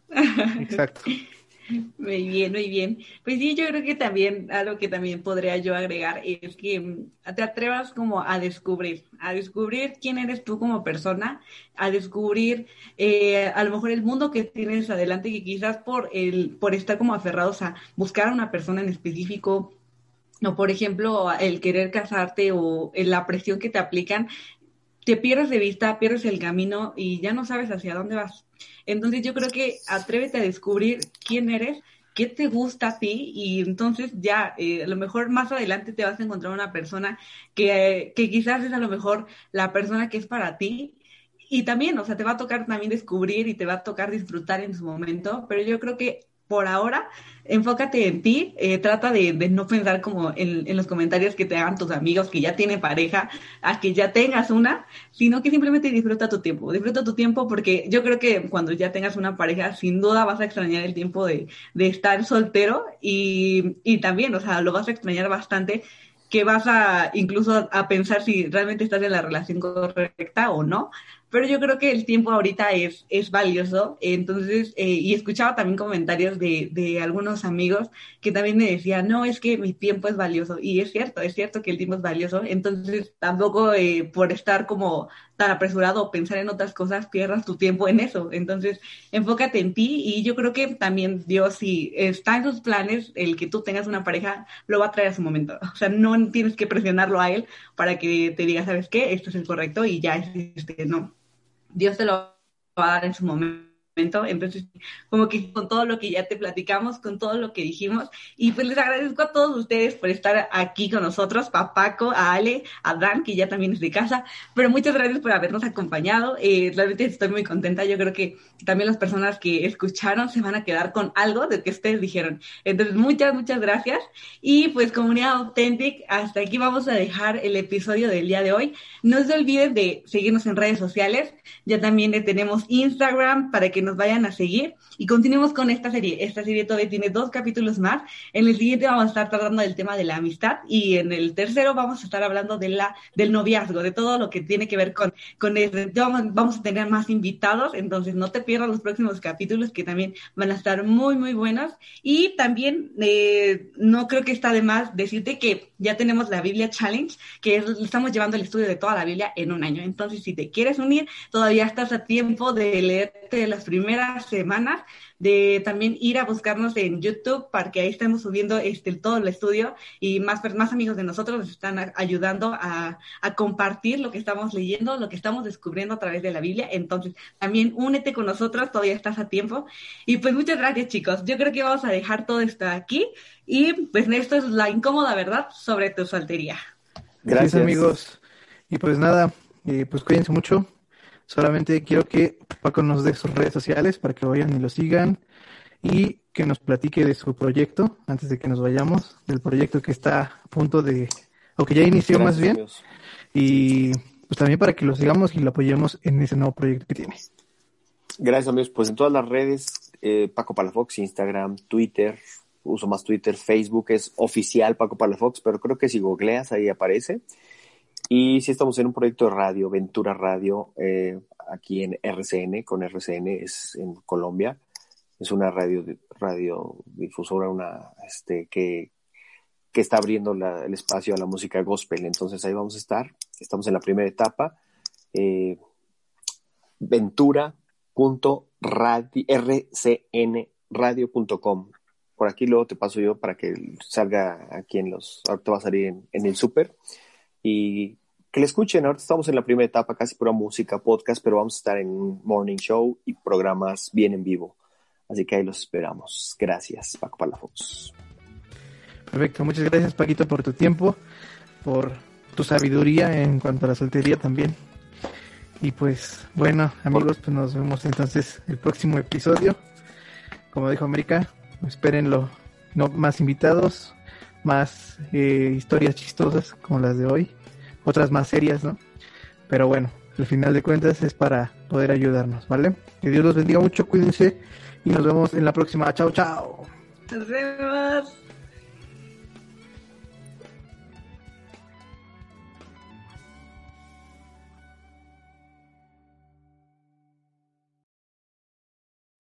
Speaker 4: Exacto. [laughs]
Speaker 1: Muy bien, muy bien. Pues sí, yo creo que también algo que también podría yo agregar es que mm, te atrevas como a descubrir, a descubrir quién eres tú como persona, a descubrir eh, a lo mejor el mundo que tienes adelante que quizás por el por estar como aferrados a buscar a una persona en específico o por ejemplo el querer casarte o la presión que te aplican te pierdes de vista, pierdes el camino y ya no sabes hacia dónde vas. Entonces yo creo que atrévete a descubrir quién eres, qué te gusta a ti y entonces ya eh, a lo mejor más adelante te vas a encontrar una persona que, que quizás es a lo mejor la persona que es para ti y también, o sea, te va a tocar también descubrir y te va a tocar disfrutar en su momento, pero yo creo que por ahora, enfócate en ti, eh, trata de, no pensar como en, los comentarios que te hagan tus amigos que ya tienen pareja, a que ya tengas una, sino que simplemente disfruta tu tiempo, disfruta tu tiempo porque yo creo que cuando ya tengas una pareja, sin duda vas a extrañar el tiempo de, estar soltero y, y también, o sea, lo vas a extrañar bastante que vas a incluso a pensar si realmente estás en la relación correcta o no pero yo creo que el tiempo ahorita es, es valioso. Entonces, eh, y escuchaba también comentarios de, de algunos amigos que también me decían, no, es que mi tiempo es valioso. Y es cierto, es cierto que el tiempo es valioso. Entonces, tampoco eh, por estar como tan apresurado o pensar en otras cosas, pierdas tu tiempo en eso. Entonces, enfócate en ti y yo creo que también Dios, si está en sus planes, el que tú tengas una pareja, lo va a traer a su momento. O sea, no tienes que presionarlo a él para que te diga, ¿sabes qué? Esto es el correcto y ya es este, no Dios te lo va a dar en su momento entonces, como que con todo lo que ya te platicamos, con todo lo que dijimos, y pues les agradezco a todos ustedes por estar aquí con nosotros, a Paco, a Ale, a Dan, que ya también es de casa, pero muchas gracias por habernos acompañado. Eh, realmente estoy muy contenta. Yo creo que también las personas que escucharon se van a quedar con algo de que ustedes dijeron. Entonces, muchas, muchas gracias. Y pues, comunidad Authentic, hasta aquí vamos a dejar el episodio del día de hoy. No se olviden de seguirnos en redes sociales. Ya también tenemos Instagram para que nos vayan a seguir y continuemos con esta serie. Esta serie todavía tiene dos capítulos más. En el siguiente vamos a estar tratando del tema de la amistad y en el tercero vamos a estar hablando de la, del noviazgo, de todo lo que tiene que ver con, con Vamos a tener más invitados, entonces no te pierdas los próximos capítulos que también van a estar muy, muy buenos. Y también eh, no creo que está de más decirte que ya tenemos la Biblia Challenge, que estamos llevando el estudio de toda la Biblia en un año. Entonces, si te quieres unir, todavía estás a tiempo de leerte las primeras semanas de también ir a buscarnos en YouTube para que ahí estemos subiendo este, todo el estudio y más, más amigos de nosotros nos están ayudando a, a compartir lo que estamos leyendo, lo que estamos descubriendo a través de la Biblia. Entonces, también únete con nosotros, todavía estás a tiempo. Y pues muchas gracias, chicos. Yo creo que vamos a dejar todo esto aquí y pues esto es la incómoda verdad sobre tu soltería.
Speaker 4: Gracias, amigos. Y pues nada, eh, pues cuídense mucho. Solamente quiero que Paco nos dé sus redes sociales para que vayan y lo sigan y que nos platique de su proyecto antes de que nos vayamos, del proyecto que está a punto de, o que ya inició más bien. Y pues también para que lo sigamos y lo apoyemos en ese nuevo proyecto que tiene.
Speaker 3: Gracias amigos, pues en todas las redes eh, Paco Palafox, Instagram, Twitter, uso más Twitter, Facebook es oficial Paco Palafox, pero creo que si googleas ahí aparece. Y si estamos en un proyecto de radio, Ventura Radio, eh, aquí en RCN, con RCN, es en Colombia. Es una radio, radiodifusora una, este, que, que está abriendo el espacio a la música gospel. Entonces ahí vamos a estar. Estamos en la primera etapa. Eh, ventura.rcnradio.com. Por aquí luego te paso yo para que salga aquí en los. Ahorita va a salir en, en el súper. Y que le escuchen. Ahorita estamos en la primera etapa, casi pura música, podcast, pero vamos a estar en morning show y programas bien en vivo. Así que ahí los esperamos. Gracias, Paco Palafox.
Speaker 4: Perfecto, muchas gracias Paquito por tu tiempo, por tu sabiduría en cuanto a la soltería también. Y pues bueno, amigos, pues nos vemos entonces el próximo episodio. Como dijo América, espérenlo, no más invitados, más eh, historias chistosas como las de hoy, otras más serias, ¿no? Pero bueno, al final de cuentas es para poder ayudarnos, ¿vale? Que Dios los bendiga mucho, cuídense y nos vemos en la próxima. Chao, chao.
Speaker 1: Nos.